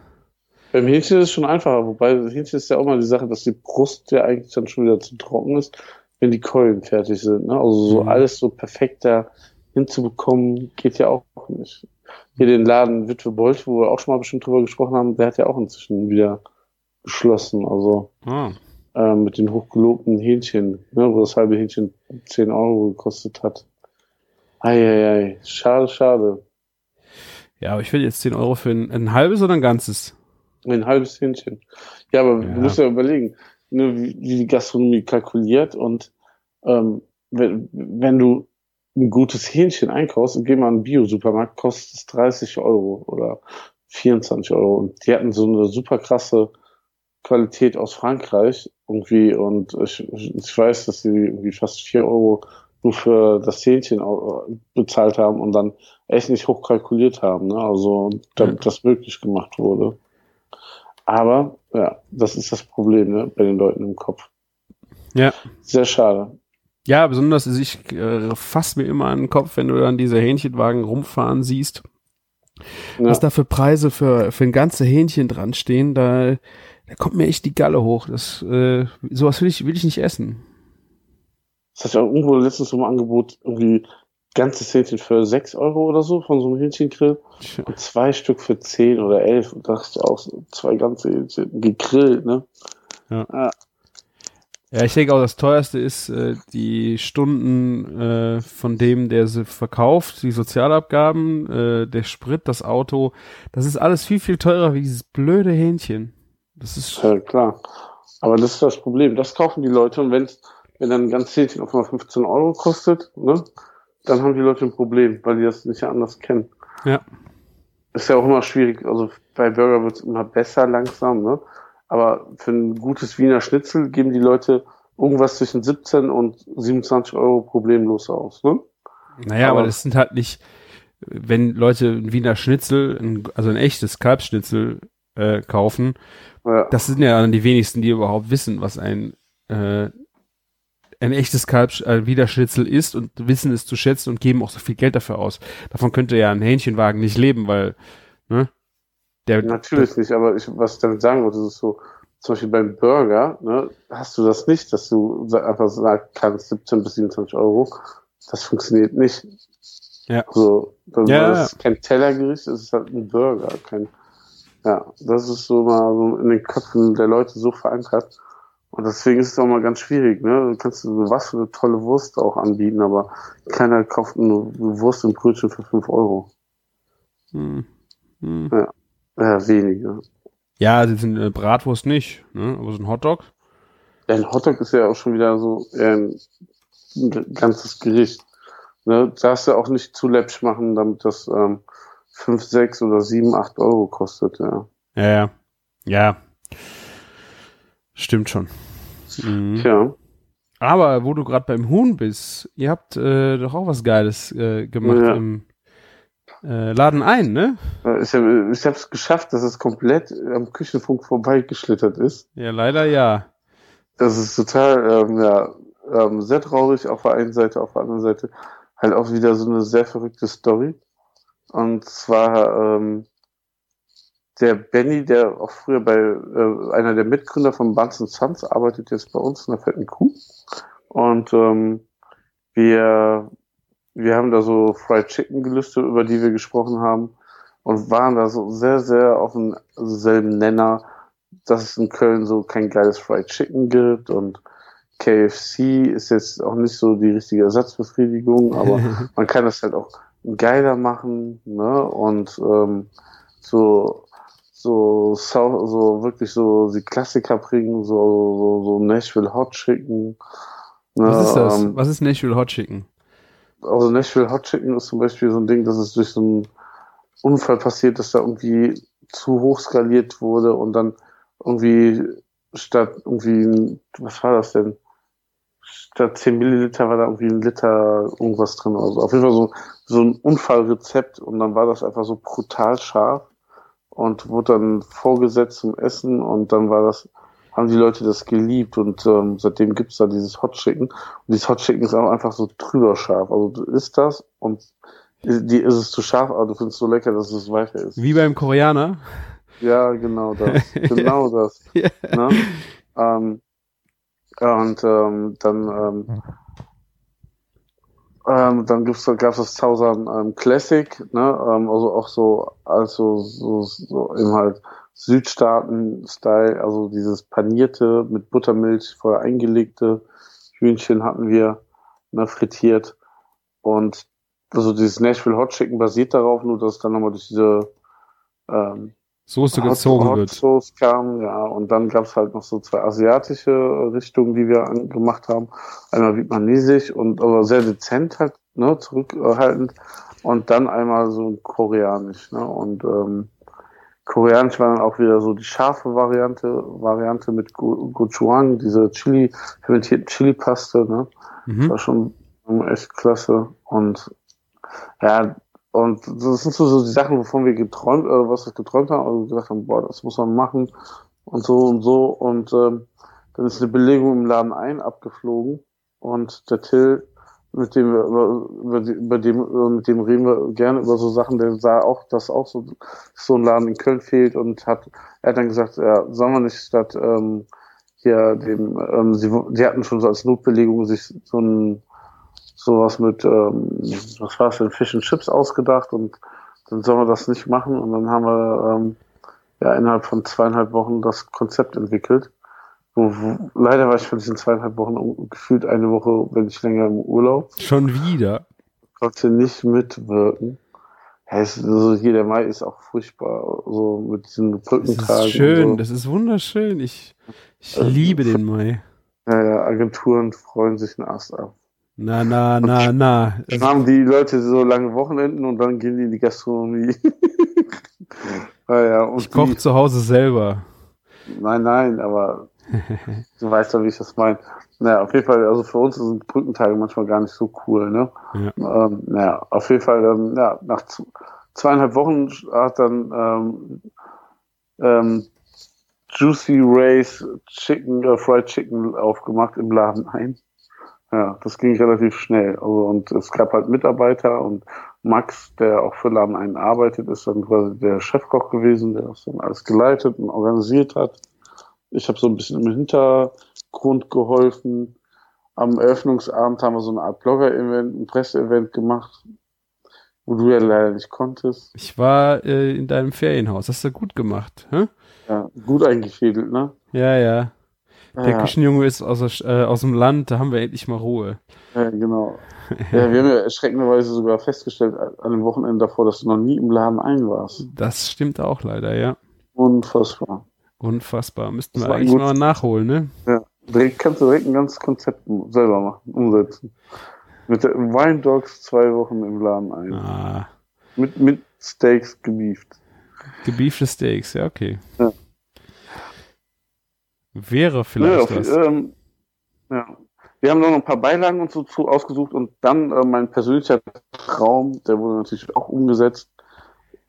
Beim Hähnchen ist es schon einfacher, wobei Hähnchen ist ja auch mal die Sache, dass die Brust ja eigentlich dann schon wieder zu trocken ist, wenn die Keulen fertig sind. Ne? Also so
Mhm.
alles so perfekt da hinzubekommen, geht ja auch nicht. Hier den Laden Witwe Bolt, wo wir auch schon mal bestimmt drüber gesprochen haben, der hat ja auch inzwischen wieder geschlossen. Also
Ah,
ähm, mit den hochgelobten Hähnchen, ne, wo das halbe Hähnchen 10 Euro gekostet hat. Eieiei, schade, schade.
ja, aber ich will jetzt 10 Euro für ein, ein halbes oder ein ganzes.
Ein halbes Hähnchen. Ja, aber
Ja.
du musst ja überlegen, ne, wie, wie die Gastronomie kalkuliert und ähm, wenn, wenn du ein gutes Hähnchen einkaufst und geh mal in einen Bio-Supermarkt, kostet es 30 Euro oder 24 Euro. Und die hatten so eine super krasse Qualität aus Frankreich irgendwie und ich, ich weiß, dass sie irgendwie fast 4 Euro nur für das Hähnchen bezahlt haben und dann echt nicht hoch kalkuliert haben, ne? Also damit das möglich gemacht wurde. Aber ja, das ist das Problem ne, bei den Leuten im Kopf.
Ja.
Sehr schade.
Ja, besonders, also ich äh, fass mir immer an den Kopf, wenn du dann diese Hähnchenwagen rumfahren siehst.
Ja,
Was da für Preise für, für ein ganze Hähnchen dran stehen, da, da kommt mir echt die Galle hoch. Das, äh, sowas will ich, will ich nicht essen.
das hat ja irgendwo letztens so ein Angebot, irgendwie ganzes Hähnchen für 6 Euro oder so von so einem Hähnchengrill
Tja.
und zwei Stück für 10 oder 11. Und da dachte ich auch, so, zwei ganze Hähnchen gegrillt, ne?
Ja, ich denke auch, das teuerste ist äh, die Stunden äh, von dem, der sie verkauft, die Sozialabgaben, äh, der Sprit, das Auto. Das ist alles viel, viel teurer wie dieses blöde Hähnchen. Das ist,
Ja, klar. Aber das ist das Problem. Das kaufen die Leute und wenn's, wenn dann ein ganzes Hähnchen auf einmal 15 Euro kostet, ne, dann haben die Leute ein Problem, weil die das nicht anders kennen.
ja,
Ist ja auch immer schwierig. Also bei Burger wird's immer besser langsam, ne? Aber für ein gutes Wiener Schnitzel geben die Leute irgendwas zwischen 17 und 27 Euro problemlos aus, ne?
naja, aber,
Aber-
das sind halt nicht, wenn Leute ein Wiener Schnitzel, ein, also ein echtes Kalbsschnitzel äh, kaufen.
Ja.
Das sind ja dann die wenigsten, die überhaupt wissen, was ein äh, ein echtes Kalb äh, Widerschnitzel ist und wissen es zu schätzen und geben auch so viel Geld dafür aus. Davon könnte ja ein Hähnchenwagen nicht leben, weil ne, der
Natürlich nicht, aber ich, was ich damit sagen wollte, ist so, zum Beispiel beim Burger, ne, hast du das nicht, dass du einfach sagen kannst, 17 bis 27 Euro. Das funktioniert nicht.
Ja.
So, das,
Ja,
ist kein Tellergericht, es ist halt ein Burger. Kein, ja, das ist so mal so in den Köpfen der Leute so verankert. Und deswegen ist es auch mal ganz schwierig, ne? Du kannst so was für eine tolle Wurst auch anbieten, aber keiner kauft eine Wurst und Brötchen für 5 Euro.
hm, hm.
Ja, wenige.
ja, das sind äh, Bratwurst nicht, ne? Aber so ein Hotdog.
Ja, ein Hotdog ist ja auch schon wieder so ein, ein ganzes Gericht. Ne? Darfst du auch nicht zu läppsch machen, damit das ähm, 5, 6 oder 7, 8 Euro kostet. Ja.
Ja, ja. Ja. Stimmt schon. Mhm.
Tja,
Aber wo du gerade beim Huhn bist, ihr habt äh, doch auch was Geiles äh, gemacht
Ja.
im äh, Laden ein, ne?
ich habe ich es geschafft, dass es komplett am Küchenfunk vorbeigeschlittert ist.
Ja, leider ja.
Das ist total, ähm, ja, ähm, sehr traurig auf der einen Seite, auf der anderen Seite halt auch wieder so eine sehr verrückte Story. Und zwar ähm, der Benny, der auch früher bei äh, einer der Mitgründer von Buns Sons arbeitet jetzt bei uns in der fetten Kuh. Und ähm, wir, wir haben da so Fried Chicken gelistet, über die wir gesprochen haben und waren da so sehr, sehr auf demselben Nenner, dass es in Köln so kein geiles Fried Chicken gibt und KFC ist jetzt auch nicht so die richtige Ersatzbefriedigung, aber man kann das halt auch geiler machen, ne? Und ähm, so so so, wirklich so die Klassiker bringen, so so, so Nashville Hot Chicken. Ne?
Was ist das?
Ähm,
Was ist Nashville Hot Chicken?
Also Nashville Hot Chicken ist zum Beispiel so ein Ding, dass es durch so einen Unfall passiert, dass da irgendwie zu hoch skaliert wurde und dann irgendwie statt irgendwie, was war das denn? Statt 10 Milliliter war da irgendwie ein Liter irgendwas drin. Also auf jeden Fall so, so ein Unfallrezept und dann war das einfach so brutal scharf und wurde dann vorgesetzt zum Essen und dann war das, haben die Leute das geliebt und ähm, seitdem gibt's da dieses Hot Chicken. Und dieses Hot Chicken ist auch einfach so drüber scharf. Also du isst das und die ist es zu scharf, aber du findest es so lecker, dass es weiter ist.
Wie beim Koreaner?
Ja, genau das. Genau das.
Ja.
Ne? Ähm, und ähm, dann ähm, ähm, dann gibt's gab es das Southern ähm, Classic, ne? ähm, also auch so also so, so eben halt Südstaaten-Style, also dieses panierte mit Buttermilch vorher eingelegte Hühnchen hatten wir ne, frittiert und also dieses Nashville Hot Chicken basiert darauf, nur dass es dann nochmal durch diese ähm,
Soße
Hot-
gezogen
Hot
wird.
Sauce kam, ja, und dann gab's halt noch so zwei asiatische Richtungen, die wir gemacht haben. Einmal vietnamesisch und aber sehr dezent halt, ne, zurückhaltend. Und dann einmal so koreanisch, ne, und ähm, koreanisch war dann auch wieder so die scharfe Variante, Variante mit Go- Gochujang, diese Chili, fermentierten Chili-Paste, ne. Das
Mhm.
war schon echt klasse. Und ja, und das sind so, so die Sachen, wovon wir geträumt, äh, was wir geträumt haben, und gesagt haben, boah, das muss man machen und so und so. Und ähm, dann ist eine Belegung im Laden ein abgeflogen und der Till, mit dem über, über, dem, mit dem reden wir gerne über so Sachen, der sah auch, dass auch so, so ein Laden in Köln fehlt und hat, er hat dann gesagt, ja, sollen wir nicht statt ähm, hier dem, ähm, sie, die hatten schon so als Notbelegung sich so ein sowas mit, ähm, was war es denn, Fish and Chips ausgedacht und dann sollen wir das nicht machen und dann haben wir ähm, ja innerhalb von zweieinhalb Wochen das Konzept entwickelt. Wo, wo, leider war ich von diesen zweieinhalb Wochen gefühlt eine Woche, wenn ich länger im Urlaub,
Schon wieder.
konnte nicht mitwirken. Ja, es, also hier der Mai ist auch furchtbar, so mit diesen
Das
Brückentagen.
ist schön,
und
das ist wunderschön. Ich, ich
Äh,
liebe den Mai.
so. Ja, ja, Agenturen freuen sich einen Ast ab.
Na, na, na, na.
Dann haben die Leute so lange Wochenenden und dann gehen die in die Gastronomie. naja,
Ich koche zu Hause selber.
nein, nein, aber du weißt doch, wie ich das meine. Naja, auf jeden Fall, also für uns sind Brückentage manchmal gar nicht so cool, ne?
Ja.
Ähm, naja, auf jeden Fall, ähm, ja, nach zweieinhalb Wochen hat dann ähm, ähm, Juicy Rays Chicken, äh, Fried Chicken aufgemacht im Laden ein. Ja, das ging relativ schnell. Also, und es gab halt Mitarbeiter und Max, der auch für Laden einen arbeitet, ist dann quasi der Chefkoch gewesen, der das dann alles geleitet und organisiert hat. Ich habe so ein bisschen im Hintergrund geholfen. Am Eröffnungsabend haben wir so eine Art Blogger-Event, ein Presse-Event gemacht, wo du ja leider nicht konntest.
Ich war äh, in deinem Ferienhaus. Hast du gut gemacht, hä?
Ja, gut eingefädelt, ne?
Ja, ja. Der
ja,
Küchenjunge ist aus, äh, aus dem Land, da haben wir endlich mal Ruhe.
ja, genau. Ja, wir haben ja erschreckenderweise sogar festgestellt an dem Wochenende davor, dass du noch nie im Laden ein warst.
Das stimmt auch leider, ja.
Unfassbar.
Unfassbar. Müssten wir eigentlich mal nachholen, ne?
Ja, direkt kannst du direkt ein ganzes Konzept selber machen, umsetzen. Mit der Wine Dogs zwei Wochen im Laden ein.
Ah,
Mit, mit Steaks gebieft.
gebiefte Steaks, ja, okay.
Ja.
Wäre vielleicht
ja,
was.
ähm, ja. Wir haben noch ein paar Beilagen und so zu ausgesucht und dann äh, mein persönlicher Traum, der wurde natürlich auch umgesetzt,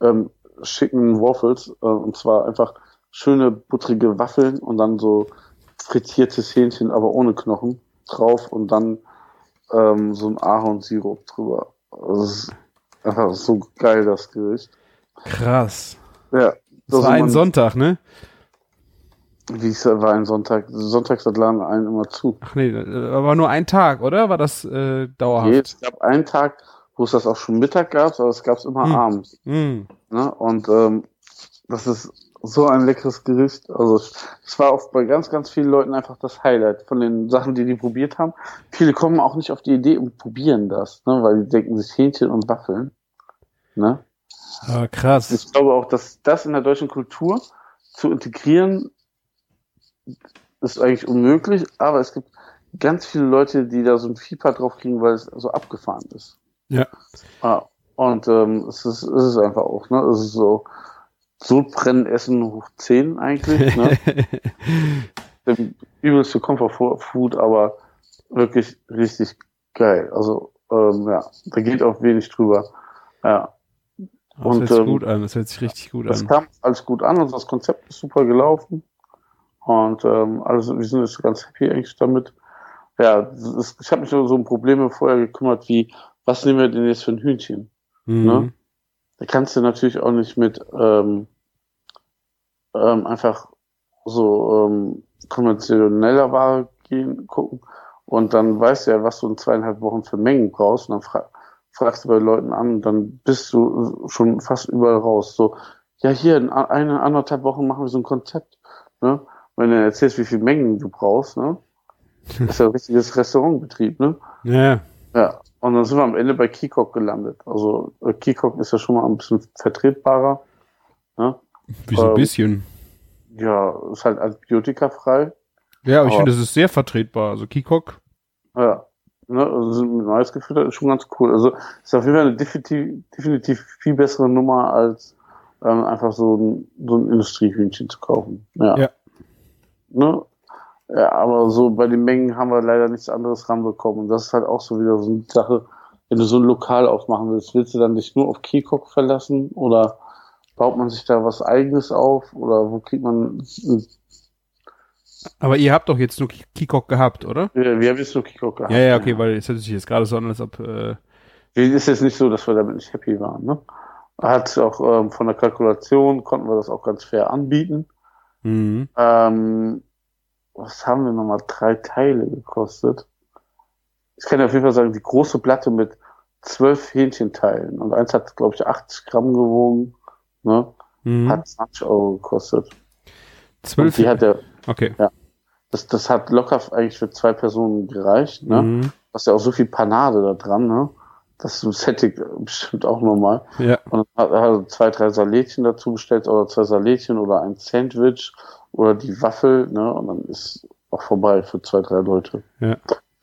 ähm, schicken Waffles, äh, und zwar einfach schöne buttrige Waffeln und dann so frittiertes Hähnchen, aber ohne Knochen drauf und dann ähm, so ein Ahornsirup drüber. Das ist einfach so geil, das Gericht.
Krass.
Ja.
Das war ein Sonntag, ne?
Wie es war ein Sonntag. Sonntags hat Laden allen immer zu.
Ach nee, aber nur ein Tag, oder? War das äh, dauerhaft?
Nee, es gab einen Tag, wo es das auch schon Mittag gab, aber es gab es immer
Hm.
abends.
Hm.
Ne? Und ähm, das ist so ein leckeres Gericht. Also es war auch bei ganz, ganz vielen Leuten einfach das Highlight von den Sachen, die die probiert haben. Viele kommen auch nicht auf die Idee und probieren das, ne? weil die denken sich Hähnchen und Waffeln. Ne?
Ah, krass.
Ich glaube auch, dass das in der deutschen Kultur zu integrieren ist eigentlich unmöglich, aber es gibt ganz viele Leute, die da so ein Fieber drauf kriegen, weil es so abgefahren ist.
Ja.
Ah, und ähm, es, ist, es ist einfach auch, ne? Es ist so Sodbrennen essen hoch 10 eigentlich, ne? Übelste Comfort Food, aber wirklich richtig geil. Also, ähm, ja, da geht auch wenig drüber. Ja,
Das
Und,
hört sich
ähm,
gut an, das hört sich richtig gut
das
an.
kam alles gut an und das Konzept ist super gelaufen. Und ähm, also wir sind jetzt ganz happy eigentlich damit. Ja, es, ich habe mich so um Probleme vorher gekümmert, wie, was nehmen wir denn jetzt für ein Hühnchen?
Mhm.
ne? Da kannst du natürlich auch nicht mit ähm, ähm, einfach so ähm, konventioneller Ware gehen, gucken. Und dann weißt du ja, was du in zweieinhalb Wochen für Mengen brauchst. Und dann fra fragst du bei Leuten an und dann bist du schon fast überall raus. So, ja, hier in eine, anderthalb Wochen machen wir so ein Konzept. Ne? Wenn du erzählst, wie viel Mengen du brauchst, ne? Das ist ja ein richtiges Restaurantbetrieb, ne?
Ja,
Ja, und dann sind wir am Ende bei Kikok gelandet. Also äh, Kikok ist ja schon mal ein bisschen vertretbarer. Ne?
Wie so ein
Ähm,
bisschen.
Ja, ist halt antibiotikafrei.
Ja, aber ich
aber-
finde, das ist sehr vertretbar. Also Kikok,
Ja, ne? also mit Mais gefüttert ist schon ganz cool. Also ist auf jeden Fall eine definitiv, definitiv viel bessere Nummer als ähm, einfach so ein, so ein Industriehühnchen zu kaufen. Ja.
Ja.
Ne? Ja, aber so bei den Mengen haben wir leider nichts anderes ranbekommen. Und das ist halt auch so wieder so eine Sache, wenn du so ein Lokal aufmachen willst, willst du dann dich nur auf Kikok verlassen oder baut man sich da was eigenes auf oder wo kriegt man
aber ihr habt doch jetzt nur Ki- Kikok gehabt, oder?
wir, wir haben jetzt nur Kikok gehabt.
Ja, ja, okay, weil es hört sich jetzt gerade so an, als ob, äh,
Es ist jetzt nicht so, dass wir damit nicht happy waren. Ne? Hat auch ähm, von der Kalkulation konnten wir das auch ganz fair anbieten.
mhm.
Ähm, was haben wir nochmal? Drei Teile gekostet. Ich kann dir auf jeden Fall sagen, die große Platte mit zwölf Hähnchenteilen und eins hat, glaube ich, 80 Gramm gewogen, ne?
Mhm.
hat 20 Euro gekostet. Und
zwölf.
die hat der,
Okay.
das, das hat locker eigentlich für zwei Personen gereicht, ne?
Mhm.
Du hast ja auch so viel Panade da dran, ne? Das sättigt bestimmt auch nochmal.
Ja.
Und dann hat er also zwei, drei Salätchen dazu bestellt oder zwei Salätchen oder ein Sandwich oder die Waffel, ne? Und dann ist auch vorbei für zwei, drei Leute.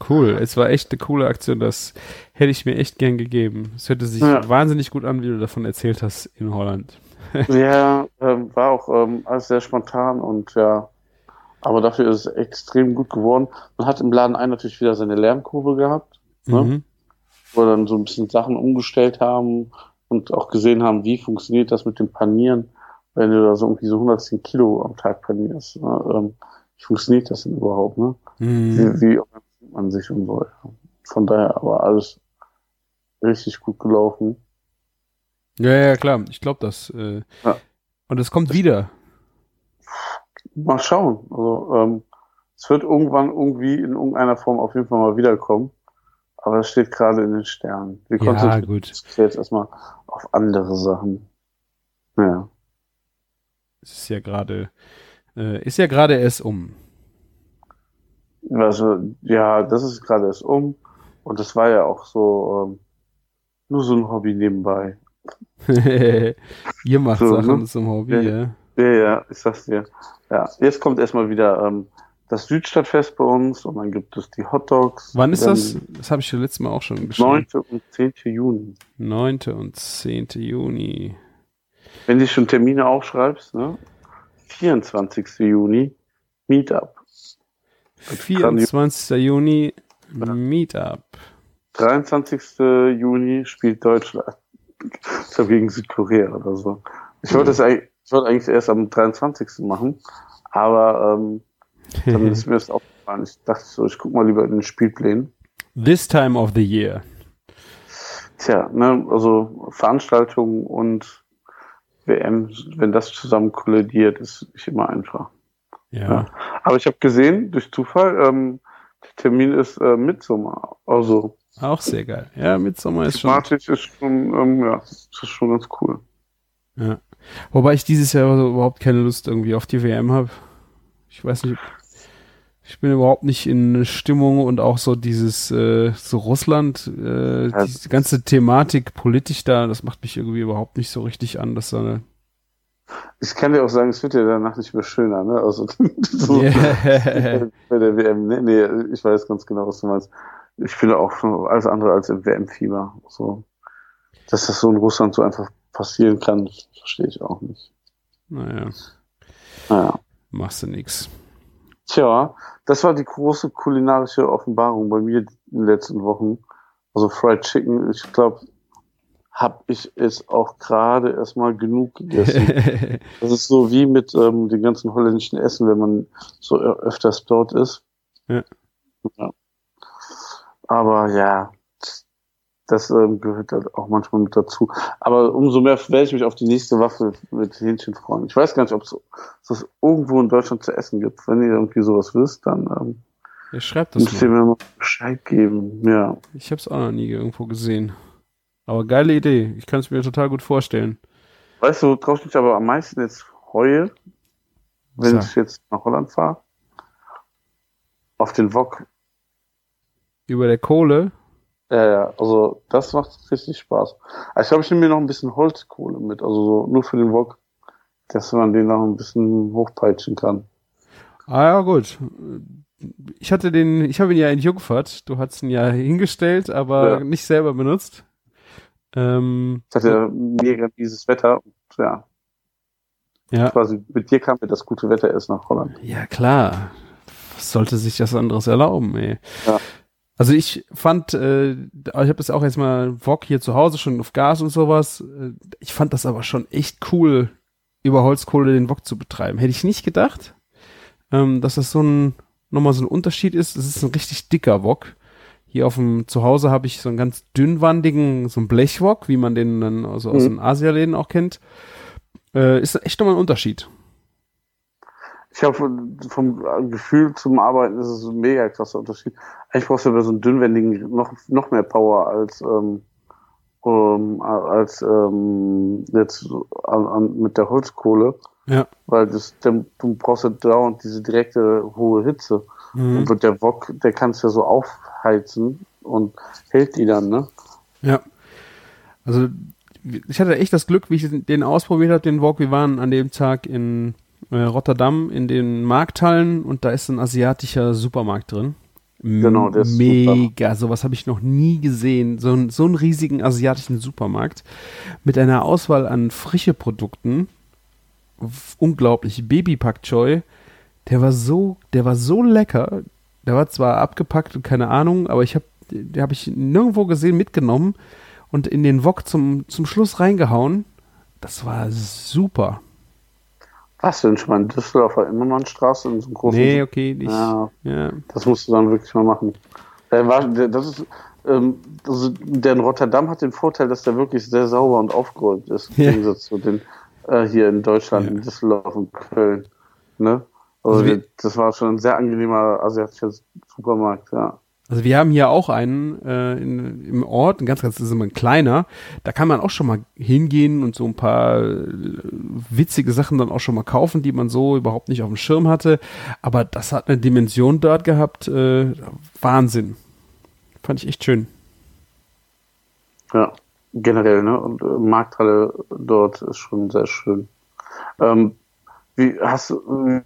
Cool. Es war echt eine coole Aktion. Das hätte ich mir echt gern gegeben. Es hörte sich
Ja.
wahnsinnig gut an, wie du davon erzählt hast in Holland.
ja, ähm, war auch ähm, alles sehr spontan und ja, aber dafür ist es extrem gut geworden. Man hat im Laden ein natürlich wieder seine Lärmkurve gehabt, ne?
Mhm.
wo wir dann so ein bisschen Sachen umgestellt haben und auch gesehen haben, wie funktioniert das mit dem Panieren. wenn du da so irgendwie so 110 Kilo am Tag trainierst. Ne? Ähm, wie funktioniert das denn überhaupt, ne?
Mhm.
Wie, wie organisiert man sich und so. Von daher aber alles richtig gut gelaufen.
Ja, ja, klar. Ich glaube das. Äh,
Ja.
Und es kommt wieder.
Mal schauen. Also ähm, es wird irgendwann irgendwie in irgendeiner Form auf jeden Fall mal wiederkommen. Aber es steht gerade in den Sternen. Wir
Ja,
konzentrieren
gut.
uns jetzt erstmal auf andere Sachen. Ja.
Es ist ja gerade, äh, ist ja gerade erst um.
Also, ja, das ist gerade erst um. Und das war ja auch so ähm, nur so ein Hobby nebenbei.
Ihr macht
So,
Sachen
ne?
zum Hobby,
Ja.
ja.
Ja, ja, ich sag's dir. Ja, jetzt kommt erstmal wieder ähm, das Südstadtfest bei uns und dann gibt es die Hot Dogs.
Wann ist das? Das habe ich ja letztes Mal auch schon geschrieben.
9. und 10. Juni.
9. und 10. Juni.
Wenn du schon Termine aufschreibst, ne? 24. Juni, Meetup.
24. Juni, Meetup.
23. Juni spielt Deutschland. Ich glaube gegen Südkorea oder so. Ich wollte es eigentlich, ich wollte eigentlich erst am 23. machen, aber ähm, dann ist mir das aufgefallen. Ich dachte so, ich guck mal lieber in den Spielplänen.
This time of the year.
Tja, ne, also Veranstaltungen und WM, wenn das zusammen kollidiert, ist nicht immer einfach.
Ja.
Ja. Aber ich habe gesehen, durch Zufall, ähm, der Termin ist äh, Mitsommer. Also
Auch sehr geil. Ja, Midsommer ist schon.
thematisch ist schon, ähm, ja, ist schon ganz cool.
Ja. Wobei ich dieses Jahr so überhaupt keine Lust irgendwie auf die WM habe. Ich weiß nicht. Ich bin überhaupt nicht in Stimmung und auch so dieses, äh, so Russland, äh,
Ja.
diese ganze Thematik politisch da, das macht mich irgendwie überhaupt nicht so richtig an, dass so eine.
Ich kann dir auch sagen, es wird ja danach nicht mehr schöner, ne? Also so
Yeah.
bei der WM. Nee, nee, ich weiß ganz genau, was du meinst. Ich finde auch alles andere als im WM-Fieber. So, dass das so in Russland so einfach passieren kann, verstehe ich auch nicht.
Naja,
Naja.
machst du nix.
Tja, das war die große kulinarische Offenbarung bei mir in den letzten Wochen. Also Fried Chicken, ich glaube, habe ich es auch gerade erstmal genug gegessen. Das ist so wie mit ähm, den ganzen holländischen Essen, wenn man so öfters dort ist.
Ja.
Ja. Aber ja, das ähm, gehört halt auch manchmal mit dazu. Aber umso mehr werde ich mich auf die nächste Waffe mit Hähnchen freuen. Ich weiß gar nicht, ob es irgendwo in Deutschland zu essen gibt. Wenn ihr irgendwie sowas wisst, dann ähm,
ja, schreib das
müsst ihr
mal.
mir mal Bescheid geben. Ja.
Ich habe es auch noch nie irgendwo gesehen. Aber geile Idee. Ich kann es mir total gut vorstellen.
Weißt du, worauf ich mich aber am meisten jetzt freue, wenn
Sag.
ich jetzt nach Holland fahre? Auf den Wok.
Über der Kohle.
Ja, ja, also das macht richtig Spaß. Also ich glaube, ich nehme mir noch ein bisschen Holzkohle mit, also so nur für den Wok, dass man den noch ein bisschen hochpeitschen kann.
Ah ja, gut. Ich hatte den, ich habe ihn ja in Jungfurt. Du hast ihn ja hingestellt, aber
Ja.
nicht selber benutzt. Ähm,
Es hat ja mega dieses Wetter. Und ja,
ja,
quasi mit dir kam mir das gute Wetter erst nach Holland.
ja klar. Was sollte sich das anderes erlauben, ey?
Ja.
Also ich fand, äh, ich habe das auch jetzt mal Wok hier zu Hause schon auf Gas und sowas. Äh, Ich fand das aber schon echt cool, über Holzkohle den Wok zu betreiben. Hätte ich nicht gedacht, ähm, dass das so ein nochmal so ein Unterschied ist. Es ist ein richtig dicker Wok. Hier auf dem Zuhause habe ich so einen ganz dünnwandigen, so einen Blechwok, wie man den dann also aus
Mhm.
den Asialäden auch kennt. Äh, ist echt nochmal ein Unterschied.
Ich habe vom Gefühl zum Arbeiten ist es ein mega krasser Unterschied. Eigentlich brauchst du bei so einem dünnwendigen noch, noch mehr Power als, ähm, ähm, als ähm, jetzt an, an, mit der Holzkohle.
Ja.
Weil das, der, du brauchst ja dauernd diese direkte hohe Hitze.
Mhm.
Und der Wok, der kann es ja so aufheizen und hält die dann, ne?
Ja. Also ich hatte echt das Glück, wie ich den ausprobiert habe, den Wok. Wir waren an dem Tag in äh, Rotterdam in den Markthallen und da ist ein asiatischer Supermarkt drin.
Genau, der ist
Mega, sowas habe ich noch nie gesehen. So, ein- so einen riesigen asiatischen Supermarkt mit einer Auswahl an frische Produkten. Unglaublich. Baby Pak Choi, der war so, der war so lecker. Der war zwar abgepackt und keine Ahnung, aber ich habe, den habe ich nirgendwo gesehen, mitgenommen und in den Wok zum, zum Schluss reingehauen. Das war super.
Was denn schon mal in Düsseldorfer Immermannstraße in so einem großen.
Nee, okay, nicht.
Ja,
Ja.
das musst du dann wirklich mal machen. Der war, der, das ist, ähm, also der in Rotterdam hat den Vorteil, dass der wirklich sehr sauber und aufgeräumt ist, im
Ja.
Gegensatz zu den äh, hier in Deutschland, in Düsseldorf und Köln. Ne? Also,
Also
das war schon ein sehr angenehmer asiatischer Supermarkt, ja.
Also wir haben hier auch einen äh, in, im Ort, ein ganz, ganz, ist immer ein kleiner. Da kann man auch schon mal hingehen und so ein paar äh, witzige Sachen dann auch schon mal kaufen, die man so überhaupt nicht auf dem Schirm hatte. Aber das hat eine Dimension dort gehabt, äh, Wahnsinn. Fand ich echt schön.
Ja, generell, ne? Und äh, Markthalle dort ist schon sehr schön. Ähm, wie hast du,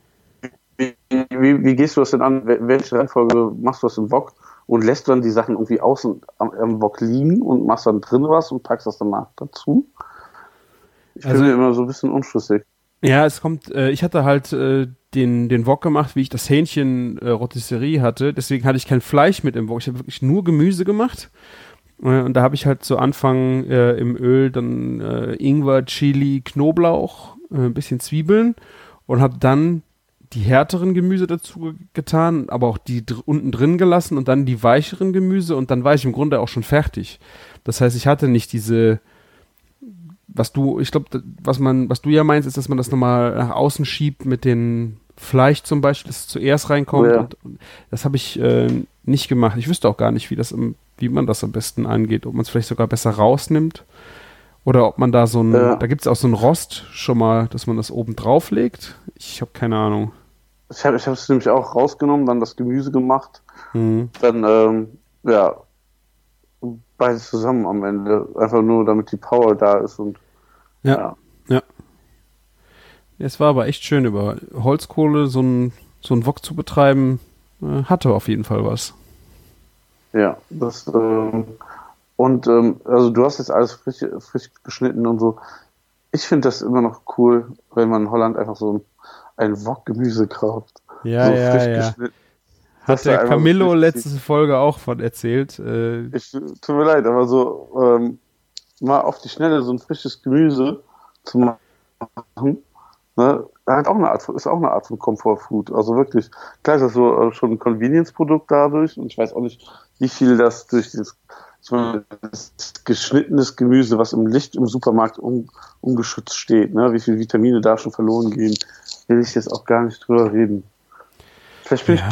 wie, wie, wie gehst du das denn an? Wel- Welche Reihenfolge machst du das im Wok? Und lässt dann die Sachen irgendwie außen am, am Wok liegen und machst dann drin was und packst das danach dazu? Ich
Also-
bin mir immer so ein bisschen unschlüssig.
Ja, es kommt, äh, ich hatte halt äh, den, den Wok gemacht, wie ich das Hähnchen äh, Rotisserie hatte. Deswegen hatte ich kein Fleisch mit im Wok. Ich habe wirklich nur Gemüse gemacht. Äh, und da habe ich halt zu Anfang äh, im Öl dann äh, Ingwer, Chili, Knoblauch, äh, ein bisschen Zwiebeln und habe dann die härteren Gemüse dazu ge- getan, aber auch die dr unten drin gelassen und dann die weicheren Gemüse und dann war ich im Grunde auch schon fertig. Das heißt, ich hatte nicht diese was du, ich glaube, was man, was du ja meinst, ist, dass man das nochmal nach außen schiebt mit den Fleisch zum Beispiel, das zuerst reinkommt.
Ja.
Und, und das habe ich äh, nicht gemacht. Ich wüsste auch gar nicht, wie das, im, wie man das am besten angeht. Ob man es vielleicht sogar besser rausnimmt oder ob man da so ein,
Ja.
da gibt es auch so ein Rost schon mal, dass man das oben drauf legt. Ich habe keine Ahnung.
Ich habe ich es nämlich auch rausgenommen, dann das Gemüse gemacht,
Hm.
dann, ähm, ja, beides zusammen am Ende. Einfach nur, damit die Power da ist und
Ja.
ja.
Es war aber echt schön, über Holzkohle so ein, so ein Wok zu betreiben, äh, hatte auf jeden Fall was.
Ja, das ähm, und ähm, also du hast jetzt alles frisch, frisch geschnitten und so. Ich finde das immer noch cool, wenn man in Holland einfach so ein, ein Wok-Gemüse kauft.
Ja,
so
ja,
frisch
ja.
geschnitten.
Hat der Camillo letzte Folge auch von erzählt. Äh,
Ich, tut mir leid, aber so ähm, mal auf die Schnelle so ein frisches Gemüse zu machen, ne, halt auch eine Art, ist auch eine Art von Comfort Food. Also wirklich, klar ist das so äh, schon ein Convenience-Produkt dadurch und ich weiß auch nicht, wie viel das durch dieses geschnittenes Gemüse, was im Licht im Supermarkt un, ungeschützt steht, ne, wie viele Vitamine da schon verloren gehen, will ich jetzt auch gar nicht drüber reden. Vielleicht bin
ja,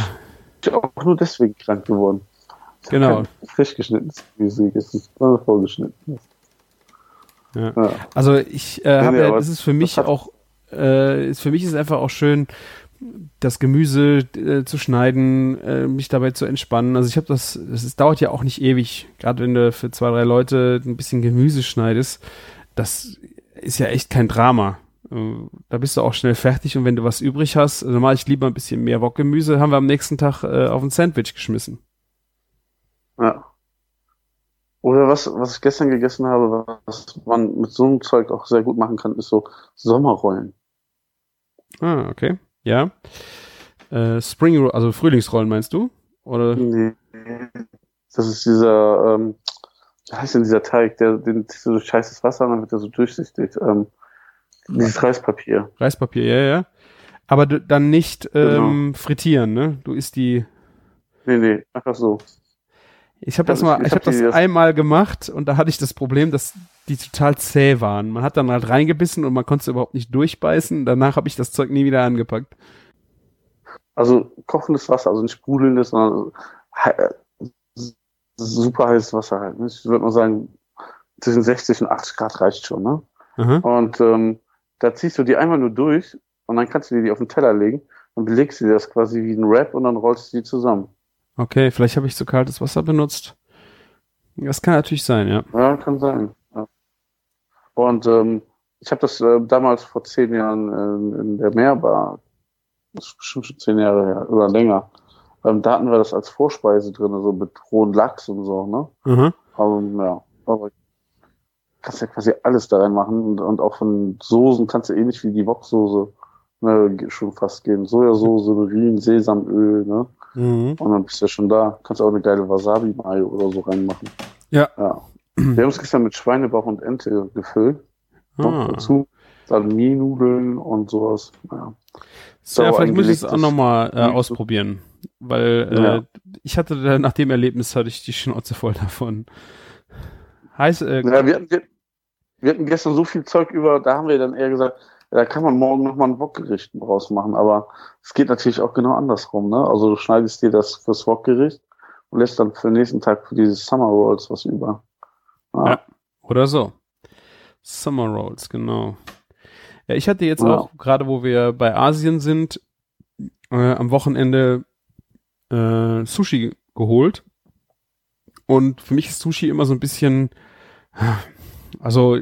ich auch nur deswegen krank geworden. Ich
Genau.
Frisch geschnittenes Gemüse gegessen, sondern vorgeschnitten.
ja.
Ja.
Also ich äh, habe ja, das ist für mich auch, äh, ist, für mich ist es einfach auch schön, das Gemüse äh, zu schneiden, äh, mich dabei zu entspannen. Also ich habe das, ist, dauert ja auch nicht ewig, gerade wenn du für zwei, drei Leute ein bisschen Gemüse schneidest, das ist ja echt kein Drama. Äh, Da bist du auch schnell fertig und wenn du was übrig hast, dann mache ich lieber ein bisschen mehr Wokgemüse, haben wir am nächsten Tag äh, auf ein Sandwich geschmissen.
ja. Oder was, was ich gestern gegessen habe, was man mit so einem Zeug auch sehr gut machen kann, ist so Sommerrollen.
Ah, okay. Ja. Äh, Spring, also Frühlingsrollen meinst du? Oder?
Nee. Das ist dieser, ähm, wie heißt denn dieser Teig, der, den ziehst du durch heißes Wasser und dann wird er so durchsichtig. Ähm, dieses Reispapier.
Reispapier, ja, ja. Aber du, dann nicht ähm, frittieren, ne? Du isst die.
Nee, nee, einfach so.
Ich habe das mal,
ich
ich
hab
habe das
die- das-
einmal gemacht und da hatte ich das Problem, dass die total zäh waren. Man hat dann halt reingebissen und man konnte es überhaupt nicht durchbeißen. Danach habe ich das Zeug nie wieder angepackt.
Also kochendes Wasser, also nicht sprudelndes, sondern he- super heißes Wasser halt. ne? Ich würde mal sagen, zwischen 60 und 80 Grad reicht schon, ne?
Aha.
Und ähm, da ziehst du die einmal nur durch und dann kannst du dir die auf den Teller legen und belegst dir das quasi wie ein Wrap und dann rollst du die zusammen.
Okay, vielleicht habe ich zu kaltes Wasser benutzt. Das kann natürlich sein, ja.
Ja, kann sein. Ja. Und ähm, ich habe das äh, damals vor zehn Jahren äh, in der Meerbar, das ist bestimmt schon zehn Jahre her oder länger, ähm, da hatten wir das als Vorspeise drin, so mit rohen Lachs und so, ne?
Aha.
Aber ja, aber kannst ja quasi alles da reinmachen und, und auch von Soßen kannst du ähnlich wie die Woksoße ne, schon fast gehen. Sojasauce, Urin, Sesamöl, ne?
Mhm.
Und dann bist du ja schon da. Kannst auch eine geile Wasabi-Mayo oder so reinmachen.
Ja.
ja. Wir haben es gestern mit Schweinebauch und Ente gefüllt. Noch
Ah.
dazu. Salmi-Nudeln und sowas. Ja,
ja vielleicht muss ich es auch nochmal äh,
Gemüse.
ausprobieren. Weil äh,
Ja.
ich hatte nach dem Erlebnis hatte ich die Schnauze voll davon. Heißt, äh,
Ja, wir, hatten, wir, wir hatten gestern so viel Zeug über, da haben wir dann eher gesagt, da kann man morgen nochmal ein Wokgericht draus machen, aber es geht natürlich auch genau andersrum, ne? Also du schneidest dir das fürs Wokgericht und lässt dann für den nächsten Tag für diese Summer Rolls was über. Ja.
Ja. Oder so. Summer Rolls, genau. Ja, ich hatte jetzt
Ja.
auch, gerade wo wir bei Asien sind, äh, am Wochenende äh, Sushi geholt. Und für mich ist Sushi immer so ein bisschen, also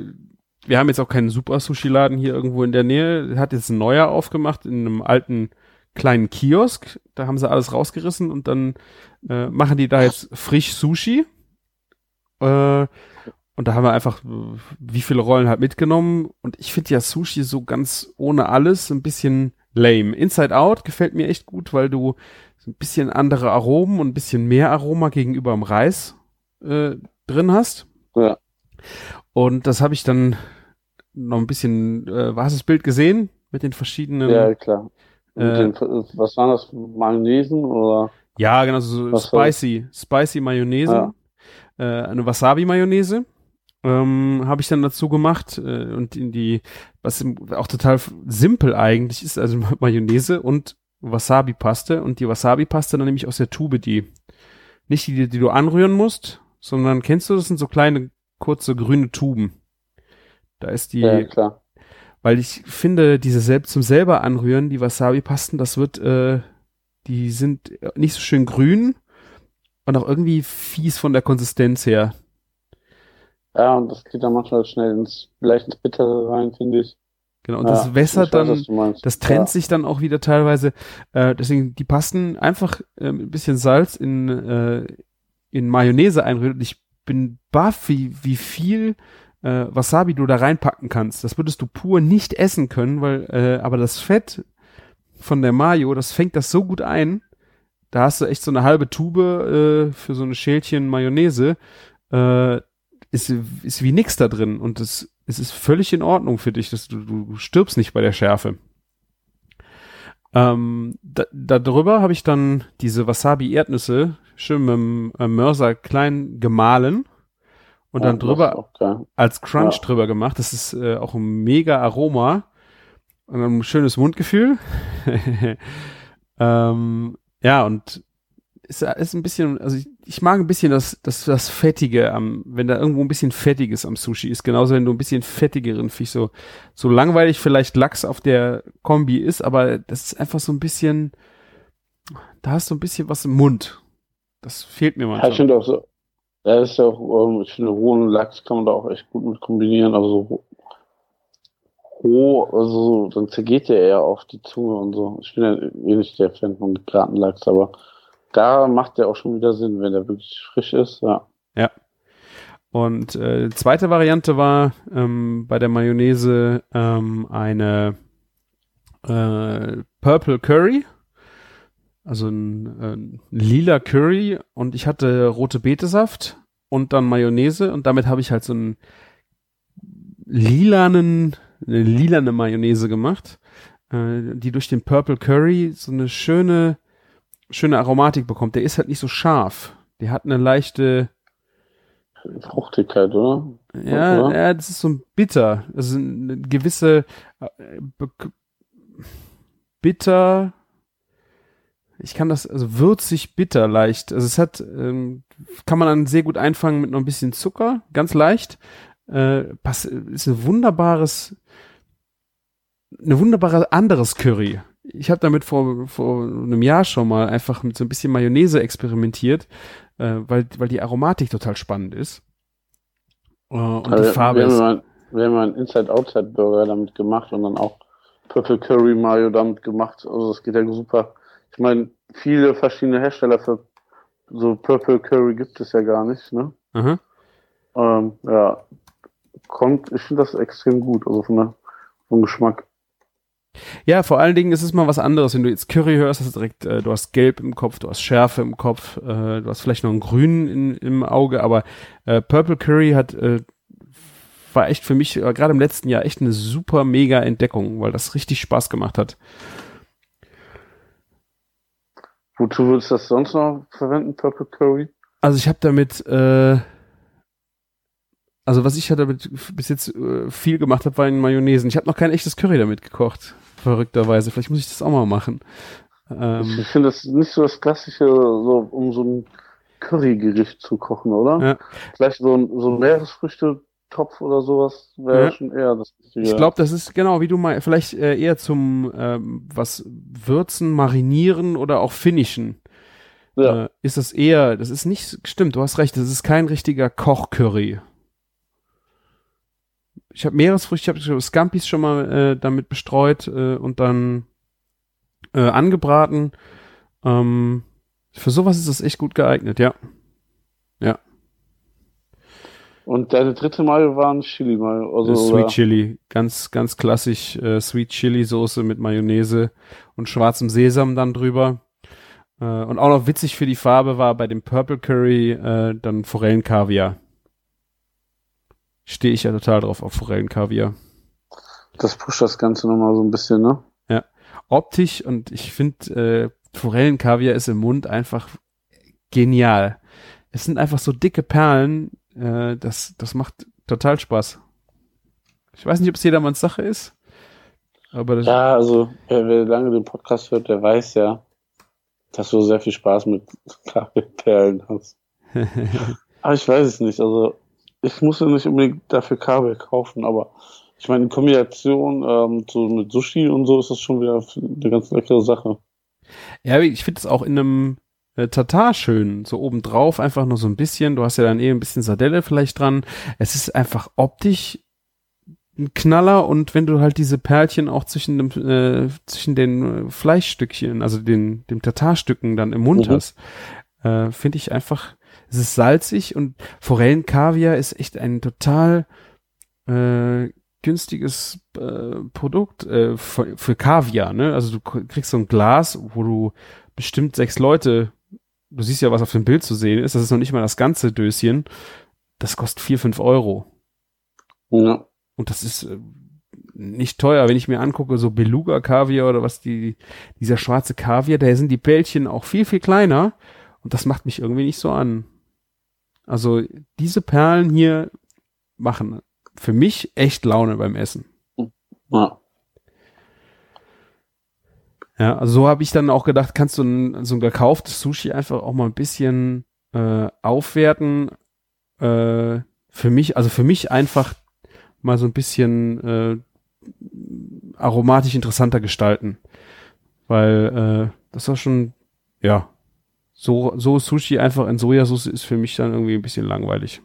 wir haben jetzt auch keinen super Sushi-Laden hier irgendwo in der Nähe. Hat jetzt ein neuer aufgemacht in einem alten kleinen Kiosk. Da haben sie alles rausgerissen und dann äh, machen die da jetzt frisch Sushi. Äh, und da haben wir einfach äh, wie viele Rollen halt mitgenommen. Und ich finde ja Sushi so ganz ohne alles ein bisschen lame. Inside Out gefällt mir echt gut, weil du so ein bisschen andere Aromen und ein bisschen mehr Aroma gegenüber dem Reis äh, drin hast.
Ja.
Und das habe ich dann noch ein bisschen, äh, hast du das Bild gesehen? Mit den verschiedenen.
Ja, klar.
Äh,
den, was waren das? Mayonnaisen oder?
Ja, genau, so
Was
spicy, spicy Mayonnaise,
Ja.
äh, eine Wasabi-Mayonnaise. Ähm, habe ich dann dazu gemacht äh, und in die, was auch total simpel eigentlich ist, also Mayonnaise und Wasabi-Paste und die Wasabi-Paste dann nämlich aus der Tube, die nicht die, die du anrühren musst, sondern kennst du, das sind so kleine, kurze grüne Tuben. Da ist die,
Ja, klar.
weil ich finde, diese selbst zum selber anrühren, die Wasabi-Pasten, das wird, äh, die sind nicht so schön grün und auch irgendwie fies von der Konsistenz her.
Ja, und das geht dann manchmal schnell ins, leicht ins Bittere rein, finde ich.
Genau, und
ja,
das wässert
weiß,
dann, das trennt
ja.
sich dann auch wieder teilweise. Äh, deswegen die Pasten einfach äh, mit ein bisschen Salz in, äh, in Mayonnaise einrühren. Ich bin baff, wie, wie viel äh, Wasabi du da reinpacken kannst. Das würdest du pur nicht essen können, weil, äh, aber das Fett von der Mayo, das fängt das so gut ein. Da hast du echt so eine halbe Tube äh, für so eine Schälchen Mayonnaise. Äh, ist, ist wie nix da drin und es, es ist völlig in Ordnung für dich, dass du, du stirbst nicht bei der Schärfe. Ähm, da, da drüber habe ich dann diese Wasabi-Erdnüsse schön mit dem äh, Mörser klein gemahlen und
Ja,
dann
ist
drüber als Crunch
Ja.
drüber gemacht. Das ist äh, auch ein mega Aroma und ein schönes Mundgefühl. ähm, ja, und ist, ist ein bisschen, also ich, ich mag ein bisschen das, das, das Fettige am, wenn da irgendwo ein bisschen Fettiges am Sushi ist. Genauso, wenn du ein bisschen fettigeren Fisch, so, so langweilig vielleicht Lachs auf der Kombi ist, aber das ist einfach so ein bisschen, da hast du ein bisschen was im Mund. Das fehlt mir
Ja, ich
manchmal.
finde auch so, ja, ist ja auch, ähm, ich finde, rohen Lachs kann man da auch echt gut mit kombinieren. Also so roh, also so, dann zergeht der eher auf die Zunge und so. Ich bin ja eh nicht der Fan von gebraten Lachs, aber da macht der auch schon wieder Sinn, wenn der wirklich frisch ist, ja.
Und äh, zweite Variante war ähm, bei der Mayonnaise ähm, eine äh, Purple Curry, also ein, äh, ein lila Curry und ich hatte rote Betesaft und dann Mayonnaise und damit habe ich halt so einen lilanen, eine lilane Mayonnaise gemacht, äh, die durch den Purple Curry so eine schöne, schöne Aromatik bekommt. Der ist halt nicht so scharf. Der hat eine leichte,
Fruchtigkeit, oder?
ja,
Oder?
ja, das ist so ein bitter. Also eine gewisse äh, bitter. Ich kann das, also würzig bitter leicht. Also es hat, ähm, kann man dann sehr gut einfangen mit noch ein bisschen Zucker, ganz leicht. Äh, pass, ist ein wunderbares, eine wunderbare anderes Curry. Ich habe damit vor, vor einem Jahr schon mal einfach mit so ein bisschen Mayonnaise experimentiert, äh, weil, weil die Aromatik total spannend ist. Äh, und
Also,
die Farbe
wir
ist.
haben wir haben einen Inside-Outside-Burger damit gemacht und dann auch Purple Curry Mayo damit gemacht. Also das geht ja super. Ich meine, viele verschiedene Hersteller für so Purple Curry gibt es ja gar nicht, ne?
Aha.
Ähm, ja, kommt, ich finde das extrem gut, also von der, vom Geschmack.
Ja, vor allen Dingen ist es mal was anderes. Wenn du jetzt Curry hörst, hast du direkt, äh, du hast Gelb im Kopf, du hast Schärfe im Kopf, äh, du hast vielleicht noch ein Grün in, im Auge, aber äh, Purple Curry hat äh, war echt für mich äh, gerade im letzten Jahr echt eine super mega Entdeckung, weil das richtig Spaß gemacht hat.
Wozu würdest du das sonst noch verwenden, Purple Curry?
Also ich habe damit, äh, also was ich ja damit bis jetzt äh, viel gemacht habe, war in Mayonnaise. Ich habe noch kein echtes Curry damit gekocht, verrückterweise. Vielleicht muss ich das auch mal machen.
Ähm, ich finde das nicht so das klassische, so um so ein Currygericht zu kochen, oder? Ja. Vielleicht so ein, so ein Meeresfrüchte-Topf oder sowas wäre ja. schon eher das
Richtige. Ich glaube, das ist genau, wie du mal, vielleicht äh, eher zum ähm, was würzen, marinieren oder auch finishen. Ja. Äh, ist das eher, das ist nicht, stimmt, du hast recht, das ist kein richtiger Kochcurry. Ich habe Meeresfrüchte, ich habe Scampis schon mal äh, damit bestreut äh, und dann äh, angebraten. Ähm, für sowas ist das echt gut geeignet, ja. Ja.
Und deine dritte Mayo war ein Chili Mayo.
Also, Sweet oder? Chili, ganz, ganz klassisch äh, Sweet Chili Soße mit Mayonnaise und schwarzem Sesam dann drüber. Äh, und auch noch witzig für die Farbe war bei dem Purple Curry äh, dann Forellenkaviar. Stehe ich ja total drauf auf Forellenkaviar.
Das pusht das Ganze nochmal so ein bisschen, ne?
Ja. Optisch und ich finde, äh, Forellenkaviar ist im Mund einfach genial. Es sind einfach so dicke Perlen, äh, das, das macht total Spaß. Ich weiß nicht, ob es jedermanns Sache ist. Aber das
ja, also wer, wer lange den Podcast hört, der weiß ja, dass du sehr viel Spaß mit Kabelperlen hast. aber ich weiß es nicht. Also ich muss ja nicht unbedingt dafür Kabel kaufen, aber ich meine, in Kombination ähm, so mit Sushi und so ist das schon wieder eine ganz leckere Sache.
Ja, ich finde es auch in einem äh, Tatar schön. So obendrauf einfach nur so ein bisschen. Du hast ja dann eh ein bisschen Sardelle vielleicht dran. Es ist einfach optisch ein Knaller und wenn du halt diese Perlchen auch zwischen dem äh, zwischen den Fleischstückchen, also den dem Tatarstücken dann im Mund mhm. hast, äh, finde ich einfach, es ist salzig und Forellenkaviar ist echt ein total äh, günstiges äh, Produkt äh, für, für Kaviar, ne? Also du kriegst so ein Glas, wo du bestimmt sechs Leute, du siehst ja, was auf dem Bild zu sehen ist, das ist noch nicht mal das ganze Döschen, das kostet vier, fünf Euro. Ja. Und das ist äh, nicht teuer, wenn ich mir angucke, so Beluga-Kaviar oder was die, dieser schwarze Kaviar, da sind die Bällchen auch viel, viel kleiner und das macht mich irgendwie nicht so an. Also diese Perlen hier machen für mich echt Laune beim Essen. Ja. Ja, also so habe ich dann auch gedacht, kannst du ein, so ein gekauftes Sushi einfach auch mal ein bisschen äh, aufwerten. Äh, für mich, also für mich einfach mal so ein bisschen äh, aromatisch interessanter gestalten. Weil äh, das war schon, ja, so, so Sushi einfach in Sojasauce ist für mich dann irgendwie ein bisschen langweilig.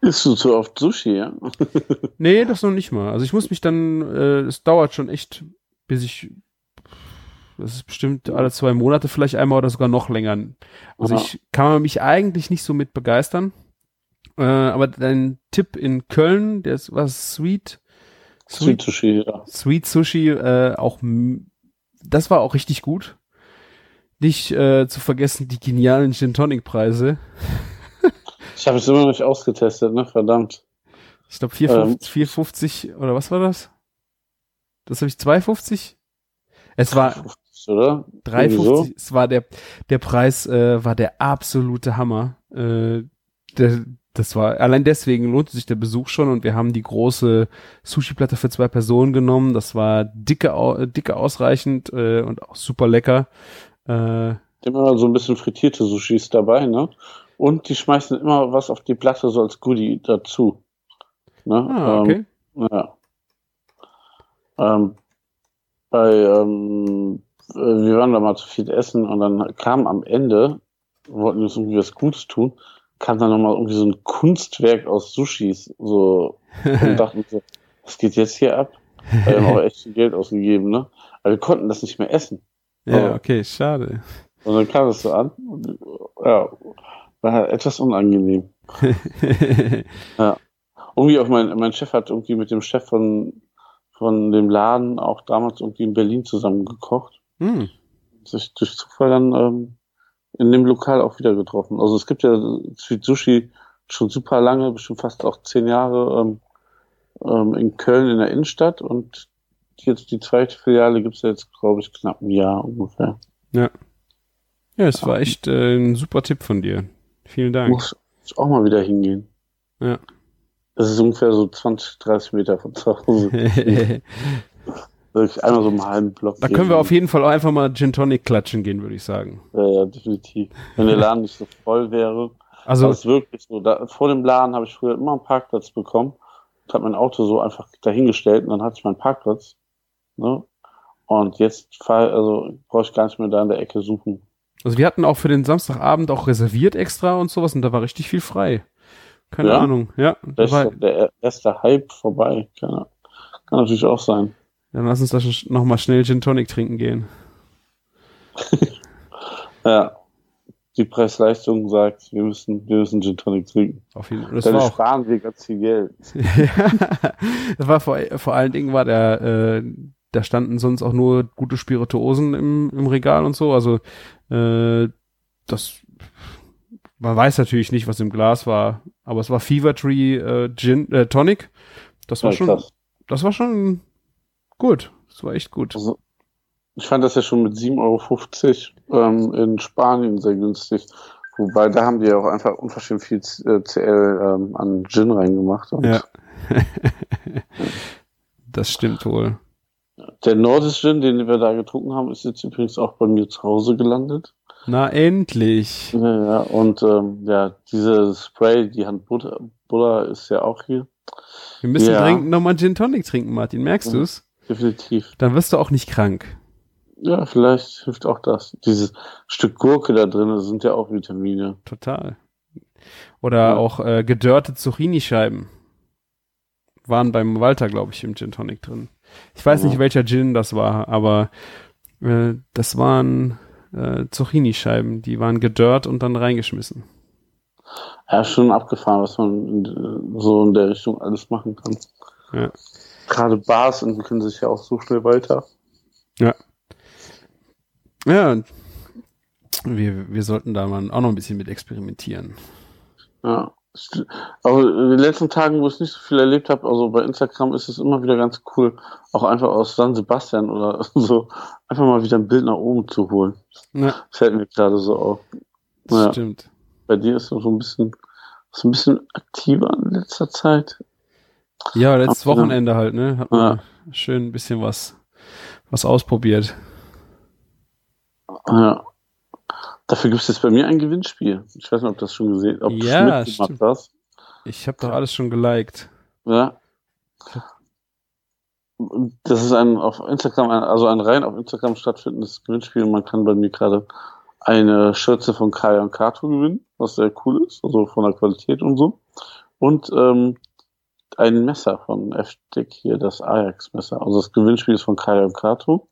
Isst du zu oft Sushi, ja?
nee, das noch nicht mal. Also ich muss mich dann, äh, es dauert schon echt, bis ich, das ist bestimmt alle zwei Monate vielleicht einmal oder sogar noch länger. Also Aha. ich kann mich eigentlich nicht so mit begeistern. Äh, aber dein Tipp in Köln, der ist was Sweet.
Sweet, Sweet Sushi, ja.
Sweet Sushi, äh, auch, das war auch richtig gut. Nicht äh, zu vergessen die genialen Gin Tonic Preise.
Ich habe es immer noch nicht ausgetestet, ne? Verdammt.
Ich glaube 4,50 ähm, oder was war das? Das habe ich 2,50? Es war 3,50 oder? 3,50. Es war der der Preis äh, war der absolute Hammer. Äh, der, das war allein deswegen lohnte sich der Besuch schon und wir haben die große Sushi-Platte für zwei Personen genommen. Das war dicke dicke ausreichend äh, und auch super lecker.
Äh, immer so ein bisschen frittierte Sushis dabei, ne? Und die schmeißen immer was auf die Platte so als Goodie dazu. Ne? Ah, okay. Ähm, ja. Ähm, bei, ähm, äh, wir waren da mal zu viel essen und dann kam am Ende, wollten uns irgendwie was Gutes tun, kam dann nochmal irgendwie so ein Kunstwerk aus Sushis, so, und dachten so, was geht jetzt hier ab? Wir haben auch echt viel Geld ausgegeben, ne? Aber wir konnten das nicht mehr essen.
Ja, okay, schade.
Und dann kam das so an, und, ja, war etwas unangenehm. ja. Irgendwie auch mein, mein Chef hat irgendwie mit dem Chef von, von dem Laden auch damals irgendwie in Berlin zusammen gekocht. Hm. Sich durch Zufall dann ähm, in dem Lokal auch wieder getroffen. Also es gibt ja Sweet Sushi schon super lange, bestimmt fast auch zehn Jahre. Ähm, ähm, in Köln in der Innenstadt und jetzt die zweite Filiale gibt's jetzt, glaube ich, knapp ein Jahr ungefähr.
Ja. Ja, es war echt äh, ein super Tipp von dir. Vielen Dank.
Muss ich auch mal wieder hingehen.
Ja.
Das ist ungefähr so 20, 30 Meter von zu Hause. Wirklich einmal so einen halben Block.
da können wir auf jeden Fall auch einfach mal Gin Tonic klatschen gehen, würde ich sagen.
Ja, ja, definitiv. Wenn der Laden nicht so voll wäre.
Also,
Das ist wirklich so. Da, vor dem Laden habe ich früher immer einen Parkplatz bekommen und habe mein Auto so einfach dahingestellt und dann hatte ich meinen Parkplatz. Ne? Und jetzt also brauche ich gar nicht mehr da in der Ecke suchen.
also wir hatten auch für den Samstagabend auch reserviert extra und sowas und da war richtig viel frei. Keine
Ja?
Ahnung. Ja,
ist
war,
der erste Hype vorbei. Keine, kann natürlich auch sein.
dann lass uns da schon noch mal schnell Gin Tonic trinken gehen.
Ja. Die Preis-Leistung sagt, wir müssen, wir müssen Gin Tonic trinken.
Auf jeden Fall. Das
Dann
war auch
sparen wir ganz viel Geld.
das war vor, vor allen Dingen war der, äh, da standen sonst auch nur gute Spirituosen im, im Regal und so. Also äh, das man weiß natürlich nicht, was im Glas war, aber es war Fever Tree äh, Gin äh, Tonic. Das war
Ja,
schon,
krass.
das war schon gut. Das war echt gut.
Also, ich fand das ja schon mit 7,50 Euro ähm, in Spanien sehr günstig. Wobei, da haben die ja auch einfach unverschämt viel äh, CL ähm, an Gin reingemacht.
Ja. das stimmt wohl.
Der Nordisch Gin, den wir da getrunken haben, ist jetzt übrigens auch bei mir zu Hause gelandet.
Na endlich.
Ja, ja und ähm, ja, diese Spray, die Hand Butter, Butter ist ja auch hier.
Wir müssen
Ja.
dringend nochmal Gin Tonic trinken, Martin. Merkst
Mhm.
du's?
Definitiv.
Dann wirst du auch nicht krank.
Ja, vielleicht hilft auch das. Dieses Stück Gurke da drin, das sind ja auch Vitamine.
Total. Oder
Ja.
auch äh, gedörrte Zucchini-Scheiben. Waren beim Walter, glaube ich, im Gin Tonic drin. Ich weiß
Ja.
nicht, welcher Gin das war, aber äh, das waren äh, Zucchini-Scheiben. Die waren gedörrt und dann reingeschmissen.
Ja, schon abgefahren, was man äh, so in der Richtung alles machen kann.
Ja.
Gerade Bars entwickeln sich ja auch so schnell weiter.
Ja, wir, wir sollten da mal auch noch ein bisschen mit experimentieren.
Ja. Aber in den letzten Tagen, wo ich nicht so viel erlebt habe, also bei Instagram ist es immer wieder ganz cool, auch einfach aus San Sebastian oder so, einfach mal wieder ein Bild nach oben zu holen.
Ja,
Das fällt mir gerade so auf.
das
Ja.
stimmt.
Bei dir ist es so ein bisschen, so ein bisschen aktiver in letzter Zeit.
Ja, letztes. Wochenende halt, ne? Hat man schön ein bisschen was, was ausprobiert.
Ja. Dafür gibt es jetzt bei mir ein Gewinnspiel. Ich weiß nicht, ob du das schon gesehen ob du
Ja,
schon mitgemacht
stimmt.
hast.
Ich habe doch alles schon geliked.
Ja. Das ist ein auf Instagram, also ein rein auf Instagram stattfindendes Gewinnspiel man kann bei mir gerade eine Schürze von Kaya und Kato gewinnen, was sehr cool ist, also von der Qualität und so. Und ähm, ein Messer von F-Dick hier, das Ajax-Messer. Also das Gewinnspiel ist von Kaya und Kato.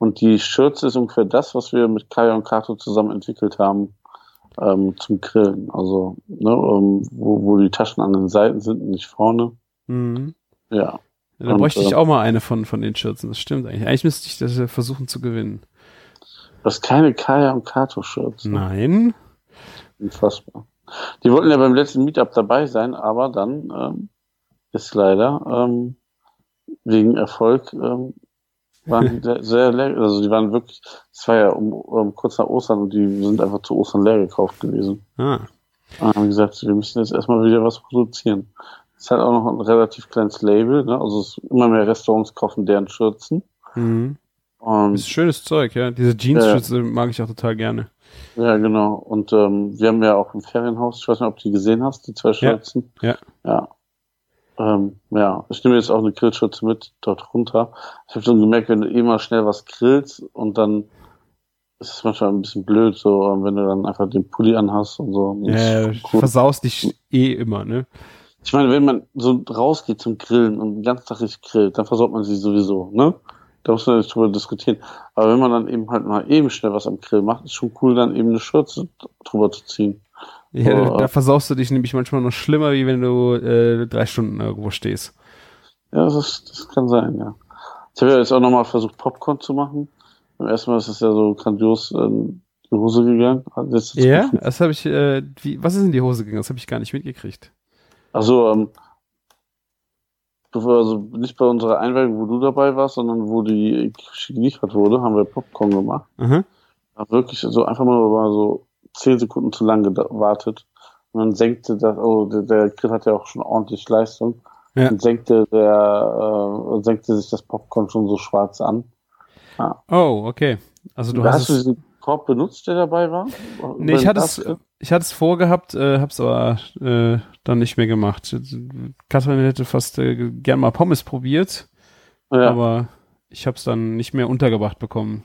Und die Schürze ist ungefähr das, was wir mit Kaya und Kato zusammen entwickelt haben ähm, zum Grillen. Also, ne, ähm, wo, wo die Taschen an den Seiten sind und nicht vorne.
Mhm.
Ja.
Ja, da bräuchte ich
äh,
auch mal eine von, von den Schürzen. Das stimmt eigentlich. Eigentlich müsste ich das ja versuchen zu gewinnen.
Das ist keine Kaya und Kato Shirts.
Nein.
Unfassbar. Die wollten ja beim letzten Meetup dabei sein, aber dann ähm, ist leider ähm, wegen Erfolg ähm, waren die sehr, sehr leer. Also die waren wirklich, es war ja um, um, kurz nach Ostern und die sind einfach zu Ostern leer gekauft gewesen.
Ah.
Und haben gesagt, wir müssen jetzt erstmal wieder was produzieren. Es hat auch noch ein relativ kleines Label, ne? Also es immer mehr Restaurants kaufen deren Schürzen.
Mhm.
Und
Das ist schönes Zeug, ja. Diese Jeans-Schürze mag ich auch total gerne.
Ja, genau. Und ähm, wir haben ja auch im Ferienhaus, ich weiß nicht, ob du die gesehen hast, die zwei Schürzen.
ja.
Ja. Ähm, ja, ich nehme jetzt auch eine Grillschürze mit dort runter. Ich habe schon gemerkt, wenn du eh mal schnell was grillst und dann ist es manchmal ein bisschen blöd, so ähm, wenn du dann einfach den Pulli anhast und so.
Ja,
cool.
versaust dich eh immer, ne?
Ich meine, wenn man so rausgeht zum Grillen und den ganzen Tag richtig grillt, dann versaut man sich sowieso, ne? Da muss man nicht drüber diskutieren. Aber wenn man dann eben halt mal eben schnell was am Grill macht, ist schon cool, dann eben eine Schürze drüber zu ziehen.
Ja, da, da versaust du dich nämlich manchmal noch schlimmer, wie wenn du äh, drei Stunden irgendwo stehst.
Ja, das, ist, das kann sein, ja. Ich habe ja jetzt auch nochmal versucht, Popcorn zu machen. Beim ersten Mal ist es ja so grandios in die Hose gegangen. Hat jetzt
Ja, das habe ich, äh, wie, was ist in die Hose gegangen? Das habe ich gar nicht mitgekriegt.
Also, ähm, also nicht bei unserer Einweihung, wo du dabei warst, sondern wo die geliefert wurde, haben wir Popcorn gemacht.
Mhm.
Wirklich so einfach mal so zehn Sekunden zu lang gewartet. Und dann senkte das, oh, der, der Grill hat ja auch schon ordentlich Leistung.
Ja.
Dann senkte der, äh, senkte sich das Popcorn schon so schwarz an.
Oh, okay. Also du
hast,
hast,
du
es,
diesen Korb benutzt, der dabei war?
Nee, ich hatte es, ich hatte es vorgehabt, äh, hab's aber äh, dann nicht mehr gemacht. Katrin hätte fast äh, gern mal Pommes probiert,
Ja.
aber ich hab's dann nicht mehr untergebracht bekommen.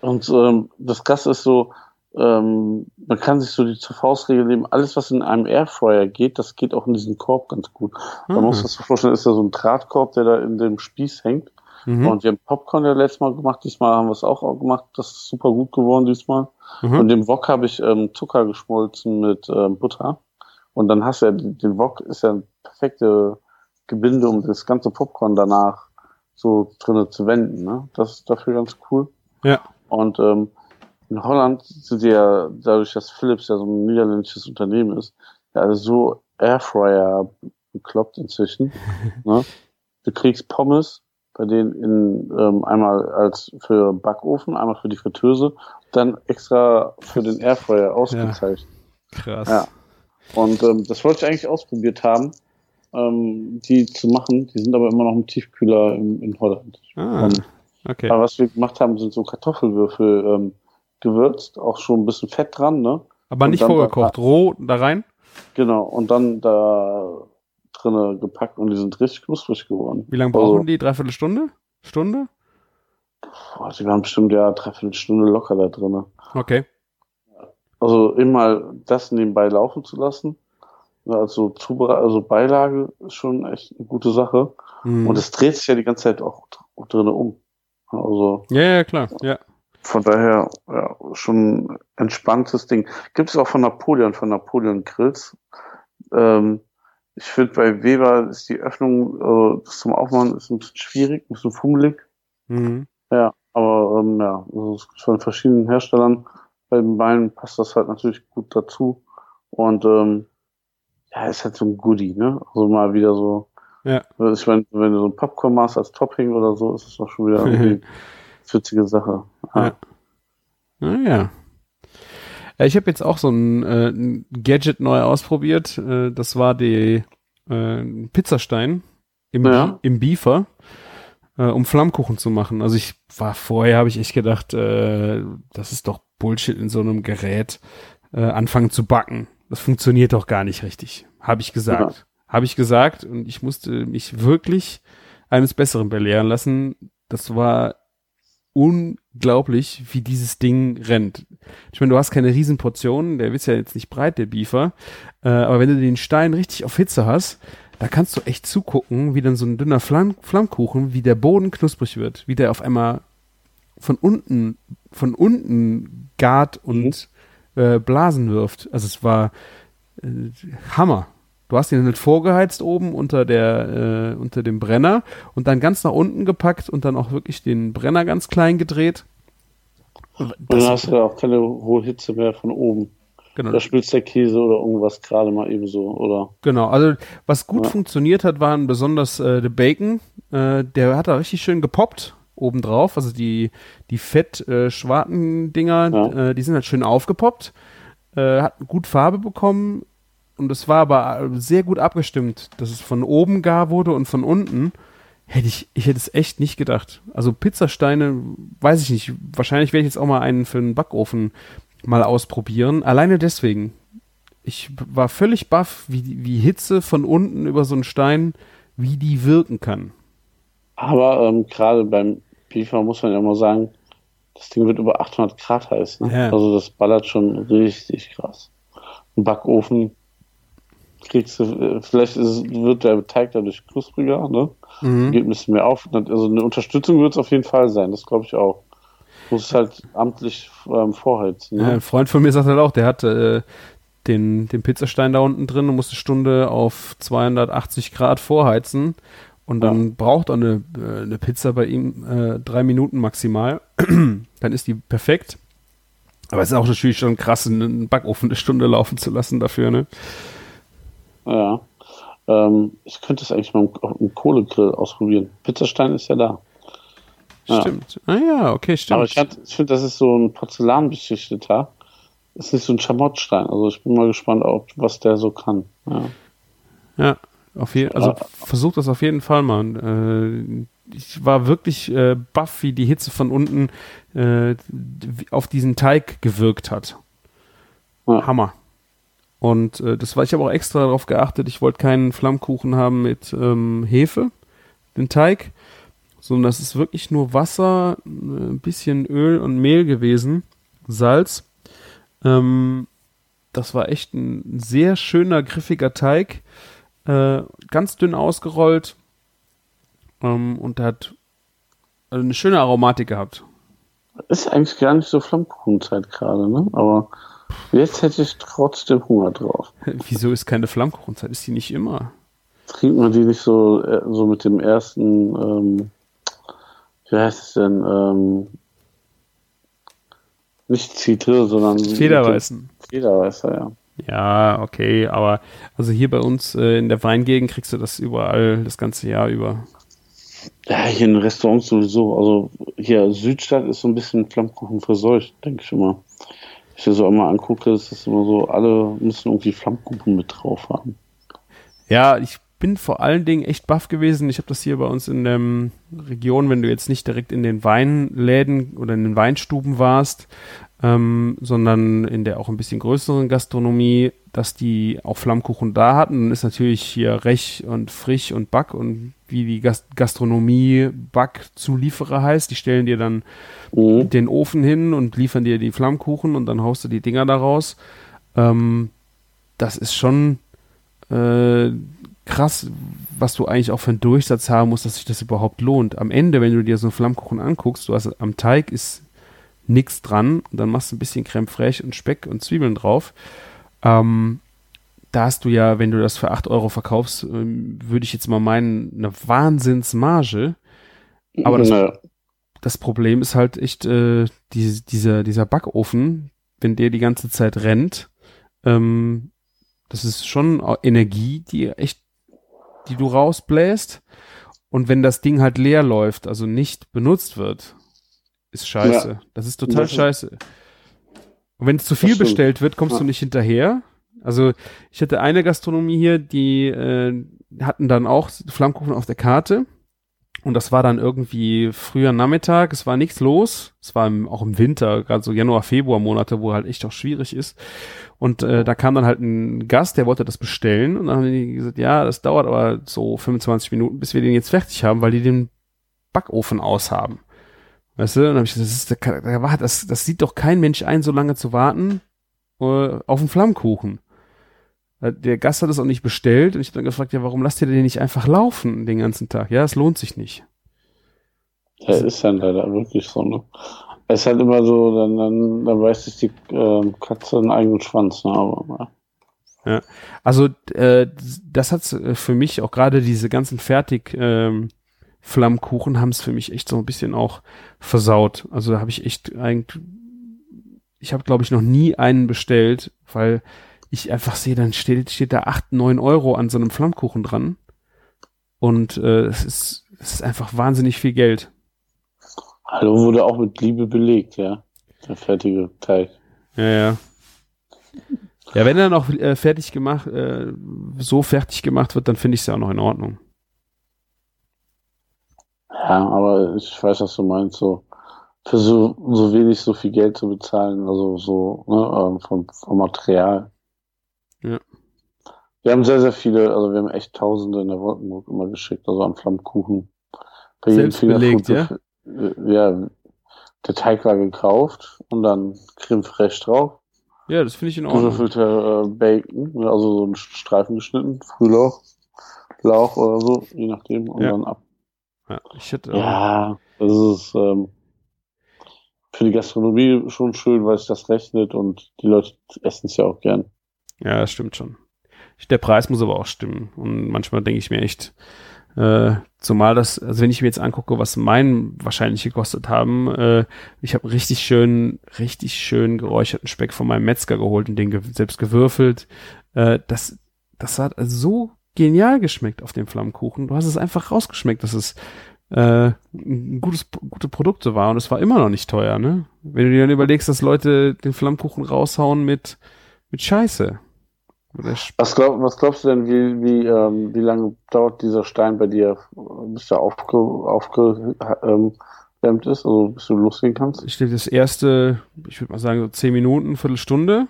Und ähm, das Krasse ist so, ähm, man kann sich so die zur Faustregel nehmen, alles was in einem Airfryer geht, das geht auch in diesen Korb ganz gut. Man
Mhm.
muss das so vorstellen, ist da so ein Drahtkorb, der da in dem Spieß hängt.
Mhm.
Und wir haben Popcorn ja letztes Mal gemacht, diesmal haben wir es auch, gemacht. Das ist super gut geworden diesmal.
Mhm.
Und im Wok habe ich ähm, Zucker geschmolzen mit ähm, Butter. Und dann hast du ja, den Wok ist ja ein perfekte Gebinde, um das ganze Popcorn danach so drinnen zu wenden. Ne? Das ist dafür ganz cool.
Ja.
Und ähm, in Holland sind die ja, dadurch, dass Philips ja so ein niederländisches Unternehmen ist, ja alle so Airfryer bekloppt inzwischen. ne? Du kriegst Pommes bei denen in ähm, einmal als für Backofen, einmal für die Fritteuse, dann extra für den Airfryer ausgezeichnet.
Krass.
Ja. Und ähm, das wollte ich eigentlich ausprobiert haben, ähm, die zu machen. Die sind aber immer noch im Tiefkühler in, in Holland.
Ah,
Und,
okay.
aber was wir gemacht haben, sind so Kartoffelwürfel ähm, gewürzt, auch schon ein bisschen Fett dran, ne?
Aber
und
nicht vorgekocht, roh da rein?
Genau. Und dann da drinne gepackt und die sind richtig knusprig geworden.
Wie lange
Also,
brauchen die? Dreiviertel Stunde? Stunde?
Boah, die waren bestimmt ja dreiviertel Stunde locker da drinne.
Okay.
Also immer das nebenbei laufen zu lassen, ja, also Zubere also Beilage ist schon echt eine gute Sache.
Mhm.
Und es dreht sich ja die ganze Zeit auch dr- drinne um. Also
ja, ja, klar. Ja.
Von daher ja, schon ein entspanntes Ding. Gibt es auch von Napoleon, von Napoleon Grills. Ähm, ich finde bei Weber ist die Öffnung äh, zum Aufmachen ist ein bisschen schwierig, ein bisschen fummelig.
Mhm.
Ja, aber ähm, ja, also es gibt von verschiedenen Herstellern. Bei den Beinen passt das halt natürlich gut dazu. Und ähm, ja, ist halt so ein Goodie, ne? Also mal wieder so.
Ja.
Also Ich meine, wenn du so ein Popcorn machst als Topping oder so, ist es doch schon wieder irgendwie witzige Sache.
Ja. Ah, ja. Ja, Ich habe jetzt auch so ein, äh, ein Gadget neu ausprobiert. Äh, das war die äh, Pizzastein im,
Ja.
im Beefer, äh, um Flammkuchen zu machen. Also ich war vorher, habe ich echt gedacht, äh, das ist doch Bullshit in so einem Gerät, äh, anfangen zu backen. Das funktioniert doch gar nicht richtig, habe ich gesagt. Habe ich gesagt und ich musste mich wirklich eines Besseren belehren lassen. Das war unglaublich, wie dieses Ding rennt. Ich meine, du hast keine Riesenportionen, der ist ja jetzt nicht breit, der Beefer, äh, aber wenn du den Stein richtig auf Hitze hast, da kannst du echt zugucken, wie dann so ein dünner Flamm Flammkuchen, wie der Boden knusprig wird, wie der auf einmal von unten, von unten gart und äh, Blasen wirft. Also es war äh, Hammer. Du hast ihn halt vorgeheizt oben unter der, äh, unter dem Brenner und dann ganz nach unten gepackt und dann auch wirklich den Brenner ganz klein gedreht.
Und dann hast du ja auch keine hohe Hitze mehr von oben.
genau,
Da schmilzt der Käse oder irgendwas gerade mal eben so, oder?
genau. Also was gut
Ja.
funktioniert hat, waren besonders äh, der Bacon. Äh, der hat da richtig schön gepoppt obendrauf. Also die, die fett äh,
Ja.
äh, die sind halt schön aufgepoppt. Äh, hat gut Farbe bekommen. Und es war aber sehr gut abgestimmt, dass es von oben gar wurde und von unten. Hätte ich, ich hätte es echt nicht gedacht. Also Pizzasteine, weiß ich nicht. Wahrscheinlich werde ich jetzt auch mal einen für einen Backofen mal ausprobieren. Alleine deswegen. Ich war völlig baff, wie, wie Hitze von unten über so einen Stein, wie die wirken kann.
Aber ähm, gerade beim Beefer muss man ja mal sagen, das Ding wird über 800 Grad heiß. Ne?
Ja.
Also das ballert schon richtig krass. Ein Backofen kriegst du, äh, vielleicht ist, wird der Teig dadurch knuspriger, ne? Geht ein bisschen mehr auf. Also eine Unterstützung wird es auf jeden Fall sein, das glaube ich auch. Muss es halt amtlich ähm, vorheizen.
Ja,
Ne?
ein Freund von mir sagt halt auch, der hat äh, den, den Pizzastein da unten drin und muss eine Stunde auf 280 Grad vorheizen. Und dann braucht auch eine, äh, eine Pizza bei ihm äh, drei Minuten maximal. dann ist die perfekt. Aber es ist auch natürlich schon krass, einen Backofen eine Stunde laufen zu lassen dafür, ne?
Ja. Ähm, ich könnte es eigentlich mal im, im Kohlegrill ausprobieren. Pizzastein ist ja da.
Stimmt. Ah ja, okay, stimmt.
Aber ich, ich finde, das ist so ein Porzellanbeschichteter. Das ist nicht so ein Schamottstein. Also ich bin mal gespannt, ob, was der so kann. Ja.
Ja, auf jeden also
Ja.
versuch das auf jeden Fall mal. Äh, ich war wirklich äh, baff, wie die Hitze von unten äh, auf diesen Teig gewirkt hat.
Ja.
Hammer. Und äh, das war, ich habe auch extra darauf geachtet, ich wollte keinen Flammkuchen haben mit ähm, Hefe, den Teig, sondern das ist wirklich nur Wasser, äh, ein bisschen Öl und Mehl gewesen, Salz. Ähm, das war echt ein sehr schöner, griffiger Teig, äh, ganz dünn ausgerollt ähm, und hat eine schöne Aromatik gehabt.
Ist eigentlich gar nicht so Flammkuchenzeit gerade, ne? Aber jetzt hätte ich trotzdem Hunger drauf.
Wieso ist keine Flammkuchenzeit? Ist die nicht immer?
Trinkt man die nicht so, äh, so mit dem ersten, ähm, wie heißt es denn, ähm, nicht Zitre, sondern
Federweißen.
Federweißer, ja.
Ja, okay, aber also hier bei uns äh, in der Weingegend kriegst du das überall das ganze Jahr über.
Ja, hier in Restaurants sowieso. Also hier Südstadt ist so ein bisschen Flammkuchen verseucht, denke ich immer. Ich mir so einmal angucke, ist das immer so, alle müssen irgendwie Flammkuchen mit drauf haben.
Ja, ich bin vor allen Dingen echt baff gewesen. Ich habe das hier bei uns in der Region, wenn du jetzt nicht direkt in den Weinläden oder in den Weinstuben warst, ähm, sondern in der auch ein bisschen größeren Gastronomie, dass die auch Flammkuchen da hatten. Dann ist natürlich hier Rech und Frisch und Back und wie die Gas Gastronomie Backzulieferer heißt, die stellen dir dann
Mhm.
den Ofen hin und liefern dir die Flammkuchen und dann haust du die Dinger daraus. Ähm, das ist schon äh, krass, was du eigentlich auch für einen Durchsatz haben musst, dass sich das überhaupt lohnt. Am Ende, wenn du dir so einen Flammkuchen anguckst, du hast am Teig ist nichts dran und dann machst du ein bisschen Creme fraiche und Speck und Zwiebeln drauf. Ähm, da hast du ja, wenn du das für 8 Euro verkaufst, ähm, würde ich jetzt mal meinen, eine Wahnsinnsmarge. Aber das-
Ja.
das Problem ist halt echt äh, die, dieser, dieser Backofen, wenn der die ganze Zeit rennt, ähm, das ist schon Energie, die echt, die du rausbläst. Und wenn das Ding halt leer läuft, also nicht benutzt wird, ist scheiße. Das ist total
Das
scheiße. Und wenn es zu viel bestellt wird, kommst
Ja.
du nicht hinterher. Also ich hatte eine Gastronomie hier, die äh, hatten dann auch Flammkuchen auf der Karte. Und das war dann irgendwie früher Nachmittag, es war nichts los. Es war im, auch im Winter, gerade so Januar, Februar Monate, wo halt echt auch schwierig ist. Und äh, da kam dann halt ein Gast, der wollte das bestellen. Und dann haben die gesagt, ja, das dauert aber so 25 Minuten, bis wir den jetzt fertig haben, weil die den Backofen aushaben. Weißt du? Und dann habe ich gesagt, das, ist, war, das, das sieht doch kein Mensch ein, so lange zu warten äh, auf einen Flammkuchen. Äh, Der Gast hat es auch nicht bestellt und ich habe dann gefragt, ja, warum lasst ihr den nicht einfach laufen den ganzen Tag? Ja, es lohnt sich nicht.
Ja, ist dann leider wirklich so, ne? Es ist halt immer so, dann, dann, dann beißt sich die ähm, Katze einen eigenen Schwanz, ne? Aber, ja.
Also äh, das hat für mich auch gerade diese ganzen fertig ähm, Flammkuchen haben es für mich echt so ein bisschen auch versaut. Also da habe ich echt eigentlich, ich habe glaube ich noch nie einen bestellt, weil ich einfach sehe, dann steht, steht da acht, neun Euro an so einem Flammkuchen dran und äh, es ist es ist einfach wahnsinnig viel Geld.
Hallo wurde auch mit Liebe belegt, ja. Der fertige Teig.
Ja, ja. Ja, wenn er noch äh, fertig gemacht, äh, so fertig gemacht wird, dann finde ich es ja auch noch in Ordnung.
Ja, aber ich weiß, was du meinst, so für so, so wenig so viel Geld zu bezahlen, also so ne, ähm, vom, vom Material.
Ja.
Wir haben sehr, sehr viele, also wir haben echt Tausende in der Wolkenburg immer geschickt, also an Flammkuchen. Bei
Selbst belegt, ja?
Ja, der Teig war gekauft und dann Creme fraiche drauf,
Ja, das finde ich in Ordnung.
gewürfelter äh, Bacon, also so ein Streifen geschnitten, Frühlauch, Lauch oder so, je nachdem, und
Ja.
dann ab.
Ja, ich hätte
Ja, das ist ähm, für die Gastronomie schon schön, weil sich das rechnet und die Leute essen es ja auch gern.
Ja, das stimmt schon. Der Preis muss aber auch stimmen. Und manchmal denke ich mir echt, äh, zumal das, also wenn ich mir jetzt angucke, was mein wahrscheinlich gekostet haben, äh, ich habe richtig schön, richtig schön geräucherten Speck von meinem Metzger geholt und den ge selbst gewürfelt. Äh, das, das hat so genial geschmeckt auf dem Flammkuchen. Du hast es einfach rausgeschmeckt, dass es äh, ein gutes, gute Produkte war und es war immer noch nicht teuer, ne? Wenn du dir dann überlegst, dass Leute den Flammkuchen raushauen mit, mit Scheiße.
Was, glaub, was glaubst du denn, wie, wie, ähm, wie lange dauert dieser Stein bei dir, bis er aufge, aufge, ähm, ist, also bis du losgehen kannst?
Ich denke, das erste, ich würde mal sagen, so zehn Minuten, Viertelstunde.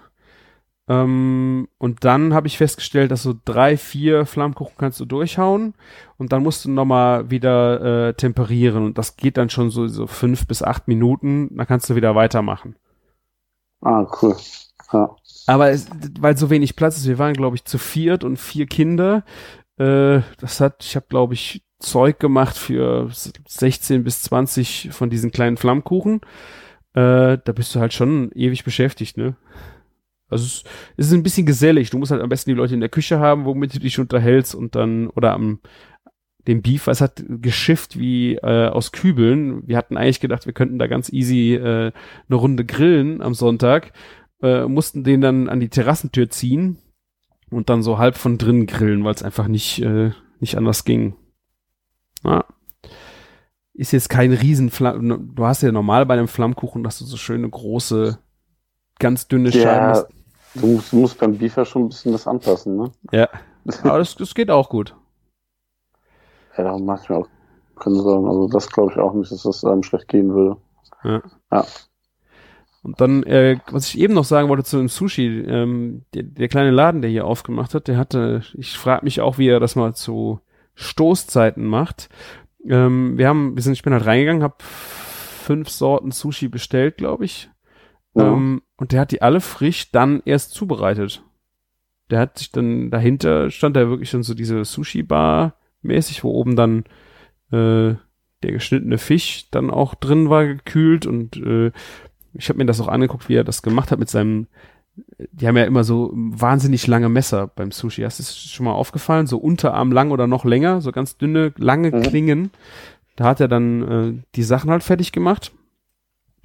Ähm, und dann habe ich festgestellt, dass so drei, vier Flammkuchen kannst du durchhauen und dann musst du nochmal wieder äh, temperieren und das geht dann schon so, so fünf bis acht Minuten, dann kannst du wieder weitermachen.
Ah, cool. Ja.
Aber es, weil so wenig Platz ist, wir waren glaube ich zu viert und vier Kinder. Äh, das hat, ich habe glaube ich Zeug gemacht für 16 bis 20 von diesen kleinen Flammkuchen. Äh, da bist du halt schon ewig beschäftigt, ne? Also es, ist ein bisschen gesellig. Du musst halt am besten die Leute in der Küche haben, womit du dich unterhältst und dann, oder am dem Beef, es hat geschifft wie äh, aus Kübeln. Wir hatten eigentlich gedacht, wir könnten da ganz easy äh, eine Runde grillen am Sonntag, äh, mussten den dann an die Terrassentür ziehen und dann so halb von drinnen grillen, weil es einfach nicht, äh, nicht anders ging. Ja. Ist jetzt kein riesen Flamm, du hast ja normal bei einem Flammkuchen, dass du so schöne große, ganz dünne ja, Scheiben hast.
Du musst, du musst beim Beef ja schon ein bisschen das anpassen, ne?
Ja. Aber das, das geht auch gut.
Ja, darum mache ich mir auch keine Sorgen. Also das glaube ich auch nicht, dass das einem schlecht gehen würde.
Ja. ja. Und dann, äh, was ich eben noch sagen wollte zu dem Sushi, ähm, der, der kleine Laden, der hier aufgemacht hat, der hatte, ich frage mich auch, wie er das mal zu Stoßzeiten macht. Ähm, wir haben, wir sind, ich bin halt reingegangen, habe fünf Sorten Sushi bestellt, glaube ich. Ja. Ähm, und der hat die alle frisch dann erst zubereitet. Der hat sich dann dahinter stand da wirklich schon so diese Sushi-Bar mäßig, wo oben dann äh, der geschnittene Fisch dann auch drin war, gekühlt und äh, ich habe mir das auch angeguckt, wie er das gemacht hat mit seinem die haben ja immer so wahnsinnig lange Messer beim Sushi. Hast du das schon mal aufgefallen? So Unterarm lang oder noch länger, so ganz dünne, lange mhm. Klingen. Da hat er dann äh, die Sachen halt fertig gemacht.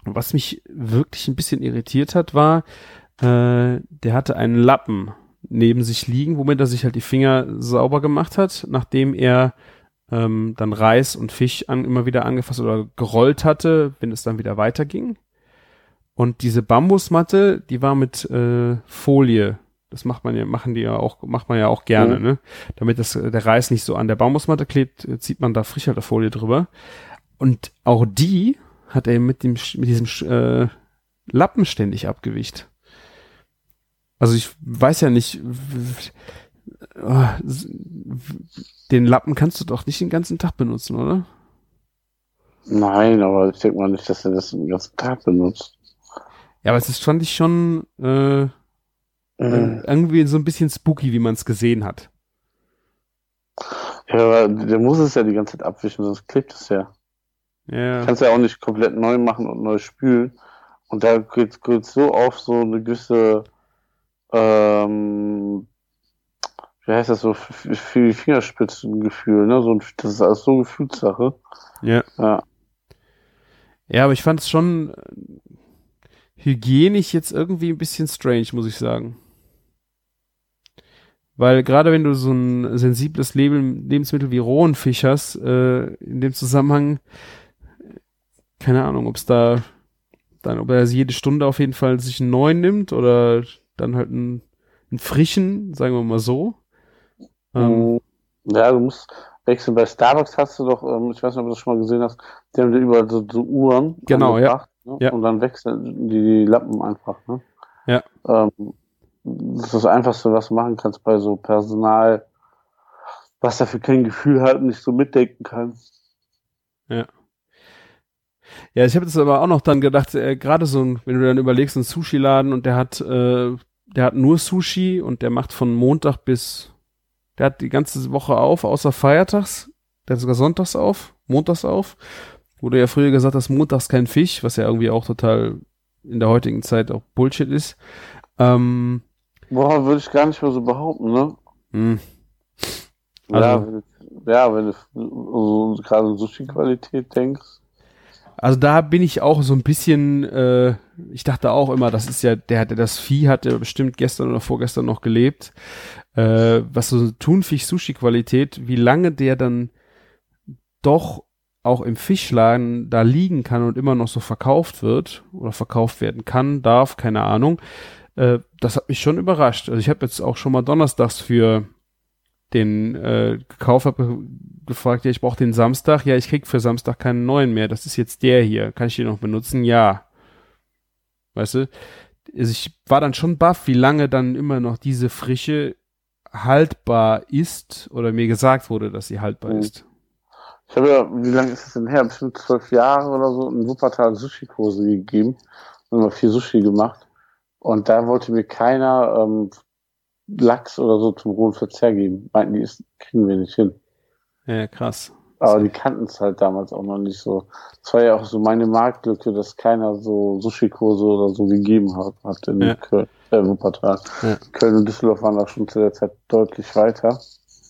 Und was mich wirklich ein bisschen irritiert hat, war, äh, der hatte einen Lappen neben sich liegen, womit er sich halt die Finger sauber gemacht hat, nachdem er ähm, dann Reis und Fisch an, immer wieder angefasst oder gerollt hatte, wenn es dann wieder weiterging. Und diese Bambusmatte, die war mit äh, Folie. Das macht man ja, machen die ja auch, macht man ja auch gerne, mhm. ne? Damit das, der Reis nicht so an der Bambusmatte klebt, zieht man da Frischhaltefolie drüber. Und auch die hat er mit dem, mit diesem äh, Lappen ständig abgewicht. Also ich weiß ja nicht, den Lappen kannst du doch nicht den ganzen Tag benutzen, oder?
Nein, aber ich denke mal nicht, dass er das den ganzen Tag benutzt.
Ja, aber es ist, fand ich schon äh, mhm. irgendwie so ein bisschen spooky, wie man es gesehen hat.
Ja, aber der muss es ja die ganze Zeit abwischen, sonst klebt es ja. Ja. Kannst ja auch nicht komplett neu machen und neu spülen. Und da geht es so auf so eine gewisse ähm, wie heißt das so, für die Fingerspitzengefühl, ne? So, das ist alles so Gefühlssache.
Ja. Ja, ja aber ich fand es schon äh, hygienisch jetzt irgendwie ein bisschen strange, muss ich sagen. Weil gerade wenn du so ein sensibles Leben, Lebensmittel wie rohen Fisch hast, äh, in dem Zusammenhang, keine Ahnung, ob es da dann, ob er jede Stunde auf jeden Fall sich einen neuen nimmt oder dann halt einen, einen frischen, sagen wir mal so.
Ähm, mm, ja, du musst wechseln. Bei Starbucks hast du doch, ähm, ich weiß nicht, ob du das schon mal gesehen hast, die haben dir überall so, so Uhren
genau, ja.
Ne? ja. Und dann wechseln die, Lappen einfach. Ne?
Ja.
Ähm, das ist das Einfachste, was du machen kannst bei so Personal, was dafür kein Gefühl hat und nicht so mitdenken kann.
Ja. Ja, ich habe das aber auch noch dann gedacht, äh, gerade so ein, wenn du dann überlegst, ein Sushi-Laden und der hat, äh, der hat nur Sushi und der macht von Montag bis, der hat die ganze Woche auf, außer Feiertags, der hat sogar sonntags auf, montags auf. Wurde ja früher gesagt, dass montags kein Fisch, was ja irgendwie auch total in der heutigen Zeit auch Bullshit ist. Ähm,
Boah, würde ich gar nicht mehr so behaupten, ne?
Mh.
Also, ja, wenn, ja, wenn du so, gerade Sushi-Qualität denkst.
Also da bin ich auch so ein bisschen, äh, ich dachte auch immer, das ist ja, der hatte das Vieh, hat ja bestimmt gestern oder vorgestern noch gelebt. äh, was so Thunfisch-Sushi-Qualität, wie lange der dann doch auch im Fischladen da liegen kann und immer noch so verkauft wird oder verkauft werden kann, darf, keine Ahnung. Äh, das hat mich schon überrascht. Also ich habe jetzt auch schon mal donnerstags für den äh, gekauft, habe gefragt, ja, ich brauche den Samstag. Ja, ich krieg für Samstag keinen neuen mehr. Das ist jetzt der hier. Kann ich den noch benutzen? Ja. Weißt du? Also ich war dann schon baff, wie lange dann immer noch diese Frische haltbar ist oder mir gesagt wurde, dass sie haltbar
Mhm.
ist.
Ich habe ja, wie lange ist das denn her? Bestimmt zwölf Jahre oder so in Wuppertal Sushi-Kurse gegeben und immer viel Sushi gemacht. Und da wollte mir keiner ähm, Lachs oder so zum rohen Verzehr geben. Meinten die, ist, kriegen wir nicht hin.
Ja, krass.
Aber die kannten es halt damals auch noch nicht so. Das war ja auch so meine Marktlücke, dass keiner so Sushi-Kurse oder so gegeben hat, hat in
Ja.
Köln, äh, Wuppertal.
Ja.
Köln und Düsseldorf waren da schon zu der Zeit deutlich weiter.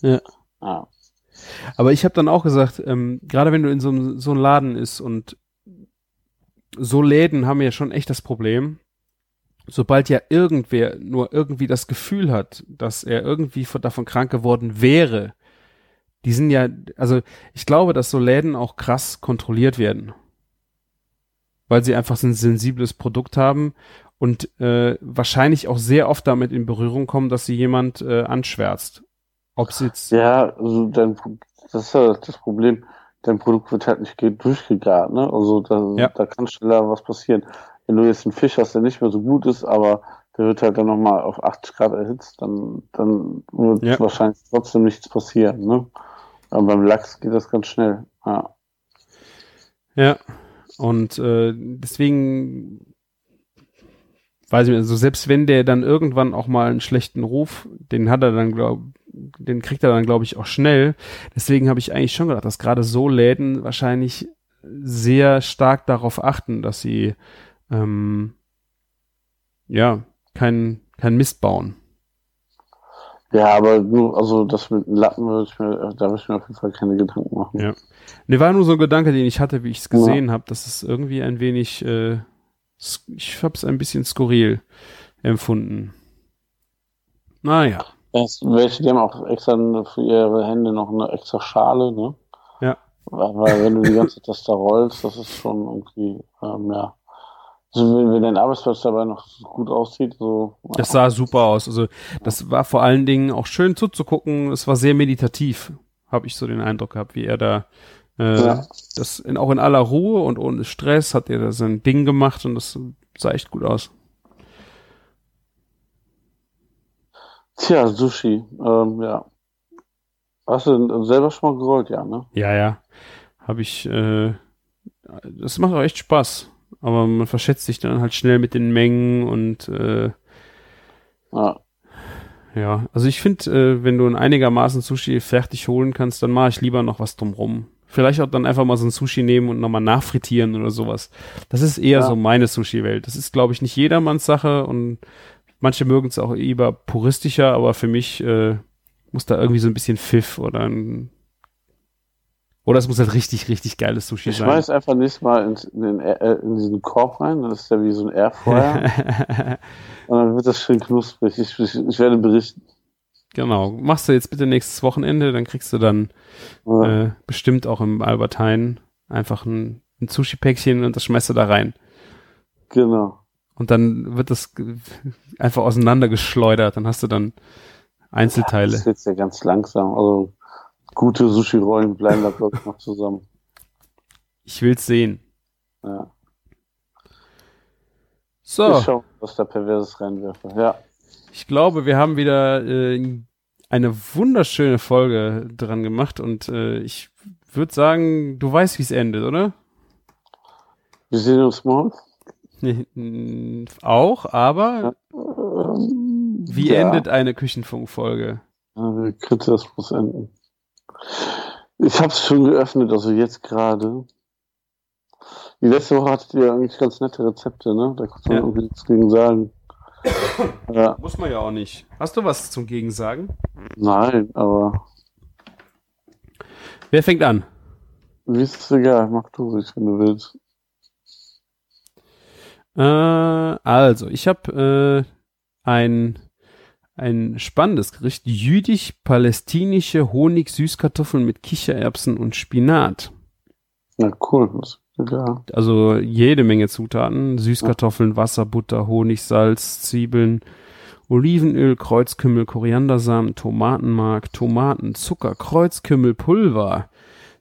Ja.
Ah.
Aber ich habe dann auch gesagt, ähm, gerade wenn du in so einem so einem Laden ist und so Läden haben ja schon echt das Problem, sobald ja irgendwer nur irgendwie das Gefühl hat, dass er irgendwie von, davon krank geworden wäre, die sind ja, also ich glaube, dass so Läden auch krass kontrolliert werden, weil sie einfach so ein sensibles Produkt haben und äh, wahrscheinlich auch sehr oft damit in Berührung kommen, dass sie jemand äh, anschwärzt. Ob es jetzt
Ja, also dein, das ist ja das Problem. Dein Produkt wird halt nicht ge- durchgegart, ne? Also da,
Ja.
da kann schneller was passieren. Wenn du jetzt einen Fisch hast, der nicht mehr so gut ist, aber der wird halt dann nochmal auf 80 Grad erhitzt, dann, dann wird
Ja.
wahrscheinlich trotzdem nichts passieren, ne? Aber beim Lachs geht das ganz schnell. Ja.
Ja, und äh, deswegen weiß ich nicht, also selbst wenn der dann irgendwann auch mal einen schlechten Ruf, den hat er dann glaub, den kriegt er dann glaube ich auch schnell. Deswegen habe ich eigentlich schon gedacht, dass gerade so Läden wahrscheinlich sehr stark darauf achten, dass sie ähm, ja kein kein Mist bauen.
Ja, aber nur, also das mit dem Lappen würde ich mir, da würde ich mir auf jeden Fall keine Gedanken machen.
Ja. Ne, war nur so ein Gedanke, den ich hatte, wie ich es gesehen habe, dass es irgendwie ein wenig, äh, ich habe es ein bisschen skurril empfunden. Naja,
Es, welche, die haben auch extra für ihre Hände noch eine extra Schale, ne?
Ja.
Weil, wenn du die ganze Zeit das da rollst, das ist schon irgendwie, ähm, ja. Also wenn, wenn dein Arbeitsplatz dabei noch gut aussieht, so.
das sah super aus. Also das war vor allen Dingen auch schön zuzugucken. Es war sehr meditativ, habe ich so den Eindruck gehabt, wie er da äh,
Ja.
das in, auch in aller Ruhe und ohne Stress hat er da sein Ding gemacht und das sah echt gut aus.
Tja, Sushi, ähm, ja. Hast du denn selber schon mal gerollt, ja, ne?
Ja, ja. Habe ich, äh, das macht auch echt Spaß. Aber man verschätzt sich dann halt schnell mit den Mengen und äh,
Ja.
ja, also ich finde, äh, wenn du ein einigermaßen Sushi fertig holen kannst, dann mache ich lieber noch was drumrum. Vielleicht auch dann einfach mal so ein Sushi nehmen und nochmal nachfrittieren oder sowas. Das ist eher
Ja.
so meine Sushi-Welt. Das ist, glaube ich, nicht jedermanns Sache und manche mögen es auch lieber puristischer, aber für mich äh, muss da irgendwie so ein bisschen Pfiff oder ein oder es muss halt richtig, richtig geiles Sushi
Ich
sein.
schmeiß einfach nächstes Mal in, in, den, äh, in diesen Korb rein, das ist ja wie so ein Airfryer. und dann wird das schön knusprig. Ich, ich, ich werde berichten.
genau. Machst du jetzt bitte nächstes Wochenende, dann kriegst du dann
Ja.
äh, bestimmt auch im Albert Heijn einfach ein, ein Sushi-Päckchen und das schmeißt du da rein.
Genau.
Und dann wird das einfach auseinandergeschleudert. Dann hast du dann Einzelteile.
Das ist jetzt ja ganz langsam. Also gute Sushi-Rollen bleiben da glaube ich noch zusammen.
Ich will's sehen.
Ja.
So,
Ich schau, was da Perverses reinwerfe. Ja.
ich glaube, wir haben wieder äh, eine wunderschöne Folge dran gemacht und äh, ich würde sagen, du weißt, wie es endet, oder?
Wir sehen uns morgen.
Auch, aber wie
ja.
endet eine Küchenfunkfolge?
Äh, Kritis muss enden. Ich habe es schon geöffnet, also jetzt gerade. Die letzte Woche hattet ihr eigentlich ganz nette Rezepte, ne? Da konnte man
Ja.
irgendwie nichts gegen sagen. Ja,
Muss man ja auch nicht. Hast du was zum Gegensagen?
nein, aber
Wer fängt an?
wie ist es egal, mach du ruhig, wenn du willst.
Äh, also, ich habe äh, ein ein spannendes Gericht. Jüdisch-palästinische Honig-Süßkartoffeln mit Kichererbsen und Spinat.
Ja, cool. Ja.
Also jede Menge Zutaten. Süßkartoffeln, Wasser, Butter, Honig, Salz, Zwiebeln, Olivenöl, Kreuzkümmel, Koriandersamen, Tomatenmark, Tomaten, Zucker, Kreuzkümmel, Pulver,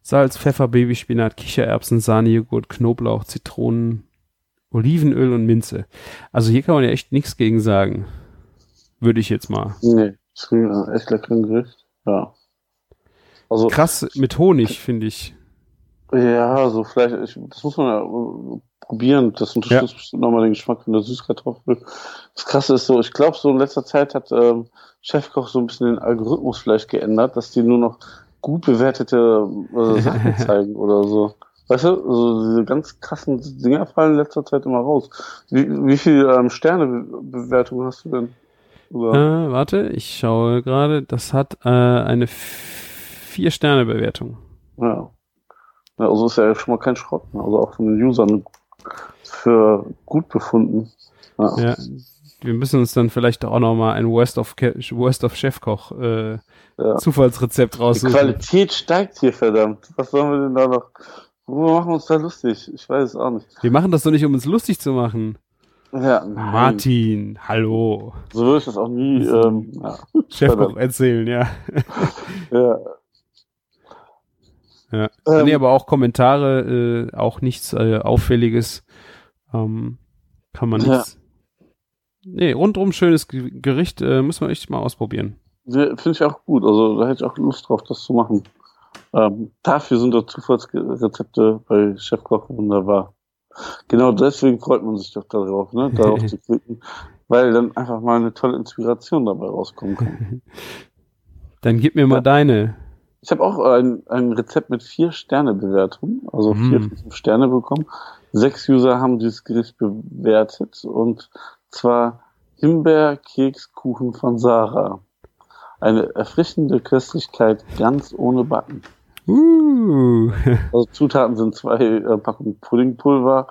Salz, Pfeffer, Babyspinat, Kichererbsen, Sahnejoghurt, Knoblauch, Zitronen, Olivenöl und Minze. Also hier kann man ja echt nichts gegen sagen. Würde ich jetzt mal.
Nee, das klingt nach echt leckeren Gericht. Ja. Also,
Krass mit Honig, finde ich.
ja, so vielleicht, ich, das muss man ja äh, probieren. Das unterstützt bestimmt nochmal den Geschmack von der Süßkartoffel. Das Krasse ist so, ich glaube, so in letzter Zeit hat ähm, Chefkoch so ein bisschen den Algorithmus vielleicht geändert, dass die nur noch gut bewertete äh, Sachen zeigen oder so. Weißt du, also diese ganz krassen Dinger fallen in letzter Zeit immer raus. Wie, wie viel ähm, Sternebewertungen hast du denn?
Äh, warte, ich schaue gerade. Das hat äh, eine Vier-Sterne-Bewertung.
Ja. ja. Also ist ja schon mal kein Schrott. Ne? Also auch von den Usern für gut befunden. Ja.
Ja. Wir müssen uns dann vielleicht auch noch mal ein Worst of, Ke Worst of Chefkoch äh,
Ja.
Zufallsrezept
Die
raussuchen.
Qualität steigt hier, verdammt. Was sollen wir denn da noch? Wo machen wir uns da lustig? Ich weiß es auch nicht.
Wir machen das doch nicht, um uns lustig zu machen.
Ja, nein.
Martin, hallo.
So würde ich das auch nie. Ähm, ja.
Chefkoch erzählen, ja.
ja.
ja.
Ähm,
nee, aber auch Kommentare, äh, auch nichts äh, Auffälliges. Ähm, kann man
Ja.
nichts. Nee, rundrum schönes Ge- Gericht, äh, müssen wir echt mal ausprobieren.
Ja, Finde ich auch gut. Also da hätte ich auch Lust drauf, das zu machen. Ähm, dafür sind doch Zufallsrezepte bei Chefkoch wunderbar. Genau deswegen freut man sich doch darauf, ne? darauf zu klicken, weil dann einfach mal eine tolle Inspiration dabei rauskommen kann.
Dann gib mir mal
Ja.
deine.
Ich habe auch ein, ein Rezept mit vier Sterne Bewertung, also vier
Mm.
von fünf Sterne bekommen. Sechs User haben dieses Gericht bewertet und zwar Himbeerkekskuchen von Sarah. Eine erfrischende Köstlichkeit ganz ohne Backen.
Uh.
Also Zutaten sind zwei äh, Packungen Puddingpulver,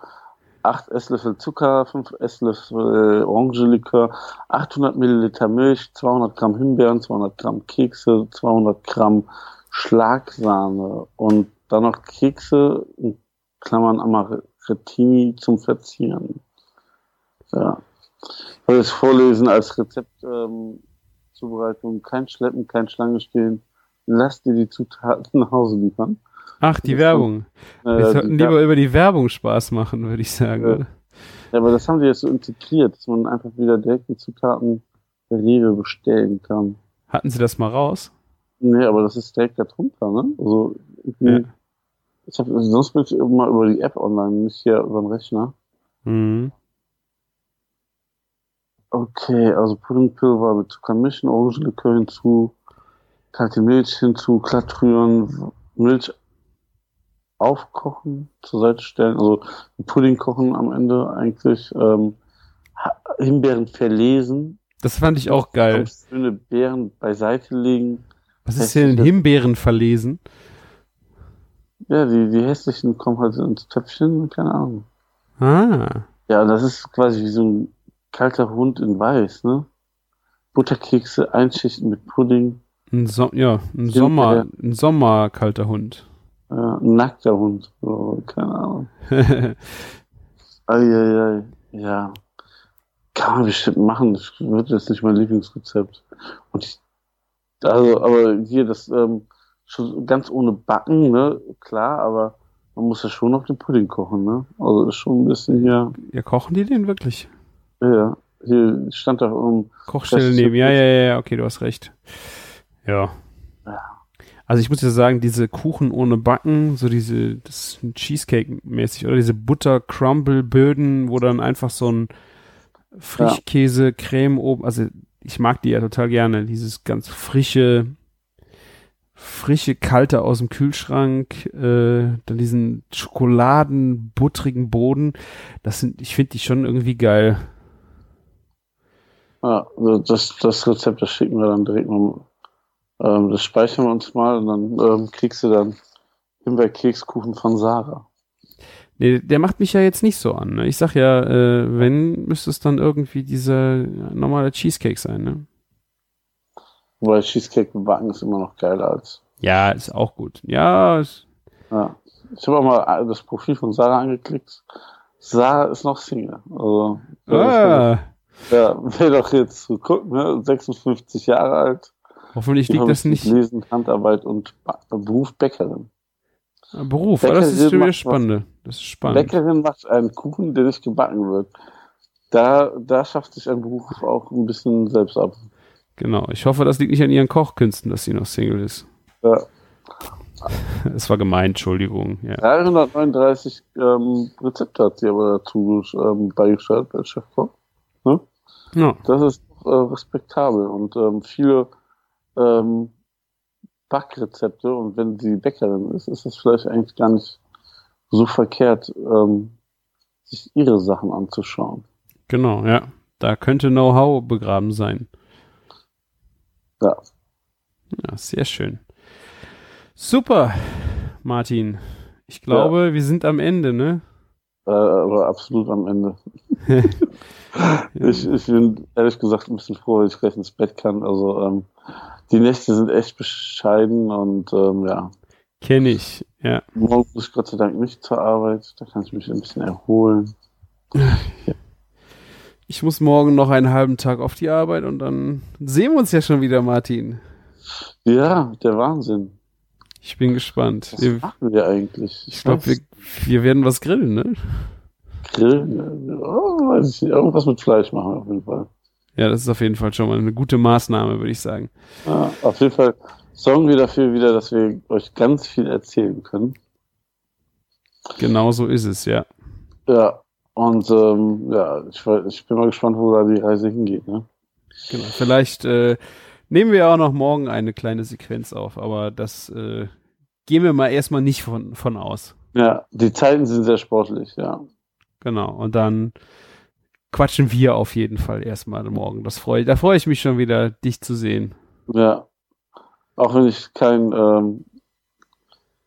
acht Esslöffel Zucker, fünf Esslöffel äh, Orangenlikör, 800 Milliliter Milch, 200 Gramm Himbeeren, 200 Gramm Kekse, 200 Gramm Schlagsahne und dann noch Kekse in Klammern Amarettini zum Verzieren. Ja. Ich wollte es vorlesen als Rezept ähm, Zubereitung. Kein Schleppen, kein Schlange stehen. Lass dir die Zutaten nach Hause liefern.
Ach, die
Das
Werbung.
Äh,
Wir sollten lieber über die Werbung Spaß machen, würde ich sagen.
Ja. Ja, aber das haben die jetzt so integriert, dass man einfach wieder direkt die Zutaten bei Rewe bestellen kann.
Hatten Sie das mal raus?
Nee, aber das ist direkt da drunter, ne? Also,
Ja.
ich hab, sonst bin ich immer über die App online, nicht hier über den Rechner.
Mhm.
Okay, also Puddingpulver mit Zucker mischen, Orangenlikör hinzu, kalte Milch hinzu, glatt rühren, Milch aufkochen, zur Seite stellen, also Pudding kochen am Ende eigentlich, ähm, Himbeeren verlesen,
Das fand ich auch geil.
schöne Beeren beiseite legen.
Was ist denn Himbeeren verlesen?
Ja, die, die hässlichen kommen halt ins Töpfchen, keine Ahnung.
Ah.
Ja, das ist quasi wie so ein kalter Hund in weiß, ne? Butterkekse einschichten mit Pudding,
Ein so ja, ein Sommer, ein Sommer kalter Hund.
äh, ein nackter Hund, so, keine Ahnung. Eieiei, ja. Kann man bestimmt machen, das wird jetzt nicht mein Lieblingsrezept. Und ich, also, aber hier, das, ähm, schon ganz ohne Backen, ne, klar, aber man muss ja schon noch den Pudding kochen, ne? Also, ist schon ein bisschen hier,
ja, kochen die den wirklich?
ja, hier stand doch um,
Kochstelle
Das ist
nehmen.
ja
Ja, ja, ja, ja, okay, du hast recht. Ja.
Ja.
Also ich muss ja sagen, diese Kuchen ohne Backen, so diese, das ist Cheesecake-mäßig, oder diese Butter-Crumble-Böden, wo dann einfach so ein Frischkäse, Creme oben, also ich mag die ja total gerne, dieses ganz frische, frische, kalte aus dem Kühlschrank, äh, dann diesen schokoladenbuttrigen Boden, das sind, ich finde die schon irgendwie geil.
ja, also das, das Rezept, das schicken wir dann direkt mal, ähm, das speichern wir uns mal und dann ähm, kriegst du dann Himbeerkekskuchen von Sarah.
Nee, der macht mich ja jetzt nicht so an. Ne? Ich sag ja, äh, wenn, müsste es dann irgendwie dieser normale Cheesecake sein, ne?
Wobei Cheesecake backen ist immer noch geiler als.
Ja, ist auch gut. Ja, ist,
Ja. Ich habe auch mal das Profil von Sarah angeklickt. Sarah ist noch Single. Also,
ah,
ja, wer doch jetzt guckt, ne? 56 Jahre alt.
Hoffentlich liegt das nicht
Lesen, Handarbeit und Beruf Bäckerin.
Beruf. Aber das ist
Bäckerin
wieder spannend. Das ist spannend.
Bäckerin macht einen Kuchen, der nicht gebacken wird. Da, da schafft sich ein Beruf auch ein bisschen selbst ab.
Genau. Ich hoffe, das liegt nicht an ihren Kochkünsten, dass sie noch Single ist.
Ja.
Es war gemeint, Entschuldigung. Ja.
339 ähm, Rezepte hat sie aber dazu ähm, beigesteuert als Chefkoch.
Ja.
Das ist äh, respektabel und ähm, viele ähm, Backrezepte und wenn sie Bäckerin ist, ist es vielleicht eigentlich gar nicht so verkehrt, ähm, sich ihre Sachen anzuschauen.
Genau, ja. Da könnte Know-how begraben sein.
Ja.
Ja, sehr schön. Super, Martin. Ich glaube, wir sind am Ende, ne?
Äh, aber absolut am Ende. ich, ich bin ehrlich gesagt ein bisschen froh, weil ich gleich ins Bett kann. Also ähm, die Nächte sind echt bescheiden und ähm, ja,
Kenne ich, ja.
morgen muss ich Gott sei Dank nicht zur Arbeit. Da kann ich mich ein bisschen erholen.
Ich muss morgen noch einen halben Tag auf die Arbeit und dann sehen wir uns ja schon wieder, Martin.
Ja, der Wahnsinn.
Ich bin gespannt.
Was
Wir,
machen wir eigentlich?
ich glaube, wir, wir werden was grillen, ne?
Grillen. Oh, weiß ich nicht. Irgendwas mit Fleisch machen wir auf jeden Fall.
Ja, das ist auf jeden Fall schon mal eine gute Maßnahme, würde ich sagen.
Ja, auf jeden Fall sorgen wir dafür wieder, dass wir euch ganz viel erzählen können.
Genau so ist es, ja.
Ja, und ähm, ja, ich, ich bin mal gespannt, wo da die Reise hingeht. Ne?
Genau. Vielleicht äh, nehmen wir auch noch morgen eine kleine Sequenz auf, aber das äh, gehen wir mal erstmal nicht von, von aus.
Ja, die Zeiten sind sehr sportlich, ja.
Genau. Und dann quatschen wir auf jeden Fall erstmal morgen. Das freue, da freue ich mich schon wieder, dich zu sehen.
Ja. Auch wenn ich kein, ähm,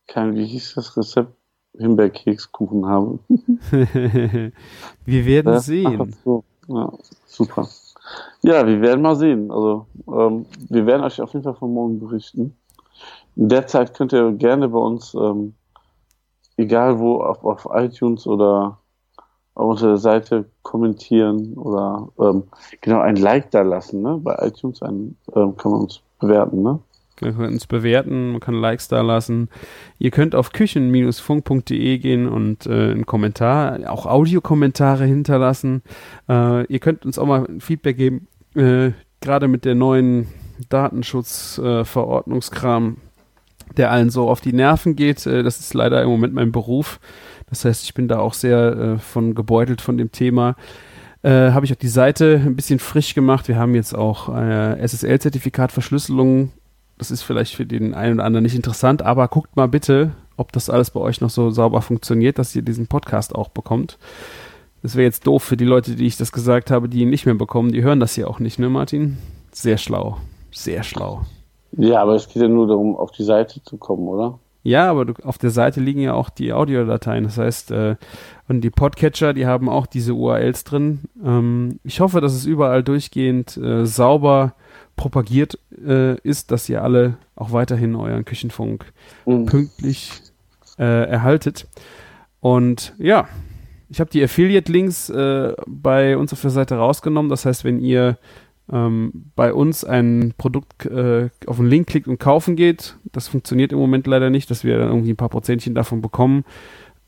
kein, wie hieß das Rezept, Himbeerkekskuchen habe.
wir werden
Ja,
sehen.
ach so. Ja, super. Ja, wir werden mal sehen. Also, ähm, wir werden euch auf jeden Fall von morgen berichten. In der Zeit könnt ihr gerne bei uns, ähm, egal wo, auf, auf iTunes oder auf unserer Seite kommentieren oder ähm, genau ein Like da lassen. Ne? Bei iTunes ein, ähm, kann man uns bewerten. Ne?
Ihr könnt uns bewerten, man kann Likes da lassen. Ihr könnt auf küchen-funk.de gehen und äh, einen Kommentar, auch Audiokommentare hinterlassen. Äh, ihr könnt uns auch mal Feedback geben, äh, gerade mit der neuen Datenschutzverordnungskram, der allen so auf die Nerven geht. Äh, das ist leider im Moment mein Beruf. Das heißt, ich bin da auch sehr äh, von gebeutelt von dem Thema. Äh, habe ich auch die Seite ein bisschen frisch gemacht. Wir haben jetzt auch äh, SSL-Zertifikat Verschlüsselung das ist vielleicht für den einen oder anderen nicht interessant, aber guckt mal bitte, ob das alles bei euch noch so sauber funktioniert, dass ihr diesen Podcast auch bekommt. Das wäre jetzt doof für die Leute, die ich das gesagt habe, die ihn nicht mehr bekommen. Die hören das hier auch nicht, ne, Martin? Sehr schlau. Sehr schlau.
Ja, aber es geht ja nur darum, auf die Seite zu kommen, oder?
Ja, aber du, auf der Seite liegen ja auch die Audiodateien. Das heißt, äh, und die Podcatcher, die haben auch diese URLs drin. Ähm, ich hoffe, dass es überall durchgehend äh, sauber propagiert äh, ist, dass ihr alle auch weiterhin euren Küchenfunk
Mhm.
pünktlich äh, erhaltet. Und ja, ich habe die Affiliate-Links äh, bei uns auf der Seite rausgenommen. Das heißt, wenn ihr ähm, bei uns ein Produkt äh, auf einen Link klickt und kaufen geht, das funktioniert im Moment leider nicht, dass wir dann irgendwie ein paar Prozentchen davon bekommen,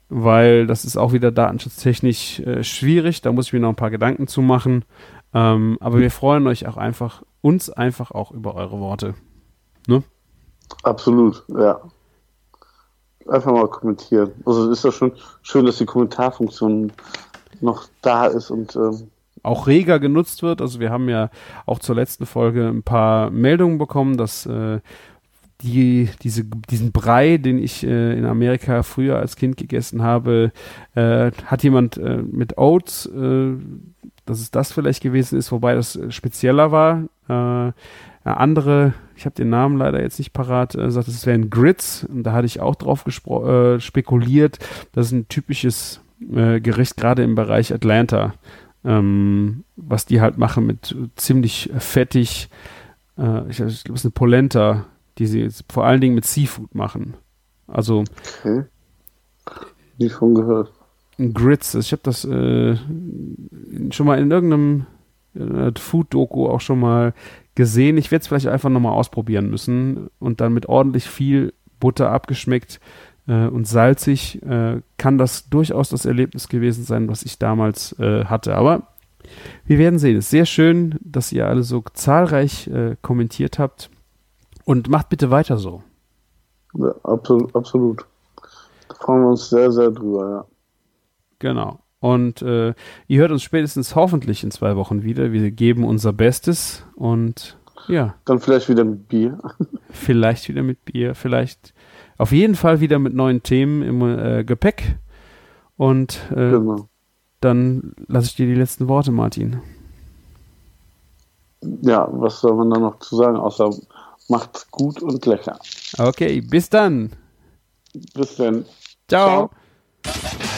weil das ist auch wieder datenschutztechnisch äh, schwierig. Da muss ich mir noch ein paar Gedanken zu machen. Ähm, aber wir freuen euch auch einfach, uns einfach auch über eure Worte.
Absolut, ja. Einfach mal kommentieren. Also ist doch schon schön, dass die Kommentarfunktion noch da ist und ähm,
auch reger genutzt wird. Also wir haben ja auch zur letzten Folge ein paar Meldungen bekommen, dass äh, die, diese, diesen Brei, den ich äh, in Amerika früher als Kind gegessen habe, äh, hat jemand äh, mit Oats, äh, dass es das vielleicht gewesen ist, wobei das spezieller war. Äh, andere, ich habe den Namen leider jetzt nicht parat, äh, sagt, es wären Grits. Und da hatte ich auch drauf äh, spekuliert. Das ist ein typisches Gericht, gerade im Bereich Atlanta ähm, was die halt machen mit ziemlich fettig, Äh, ich ich glaube, es ist eine Polenta, die sie jetzt vor allen Dingen mit Seafood machen. Also
Okay. Nie von gehört.
ein Grits. Ich habe das äh, schon mal in irgendeinem äh, Food-Doku auch schon mal gesehen. Ich werde es vielleicht einfach nochmal ausprobieren müssen und dann mit ordentlich viel Butter abgeschmeckt äh, und salzig äh, kann das durchaus das Erlebnis gewesen sein, was ich damals äh, hatte. Aber wir werden sehen. Es ist sehr schön, dass ihr alle so zahlreich äh, kommentiert habt und macht bitte weiter so.
Ja, absolut, absolut. Da freuen wir uns sehr, sehr drüber, ja.
Genau. Und äh, ihr hört uns spätestens hoffentlich in zwei Wochen wieder. Wir geben unser Bestes und ja,
Dann vielleicht wieder mit Bier.
vielleicht wieder mit Bier, vielleicht auf jeden Fall wieder mit neuen Themen im äh, Gepäck. Und äh,
Genau.
dann lasse ich dir die letzten Worte, Martin.
Ja, was soll man da noch zu sagen, außer macht's gut und lecker.
Okay, bis dann.
Bis dann.
Ciao.
Ciao.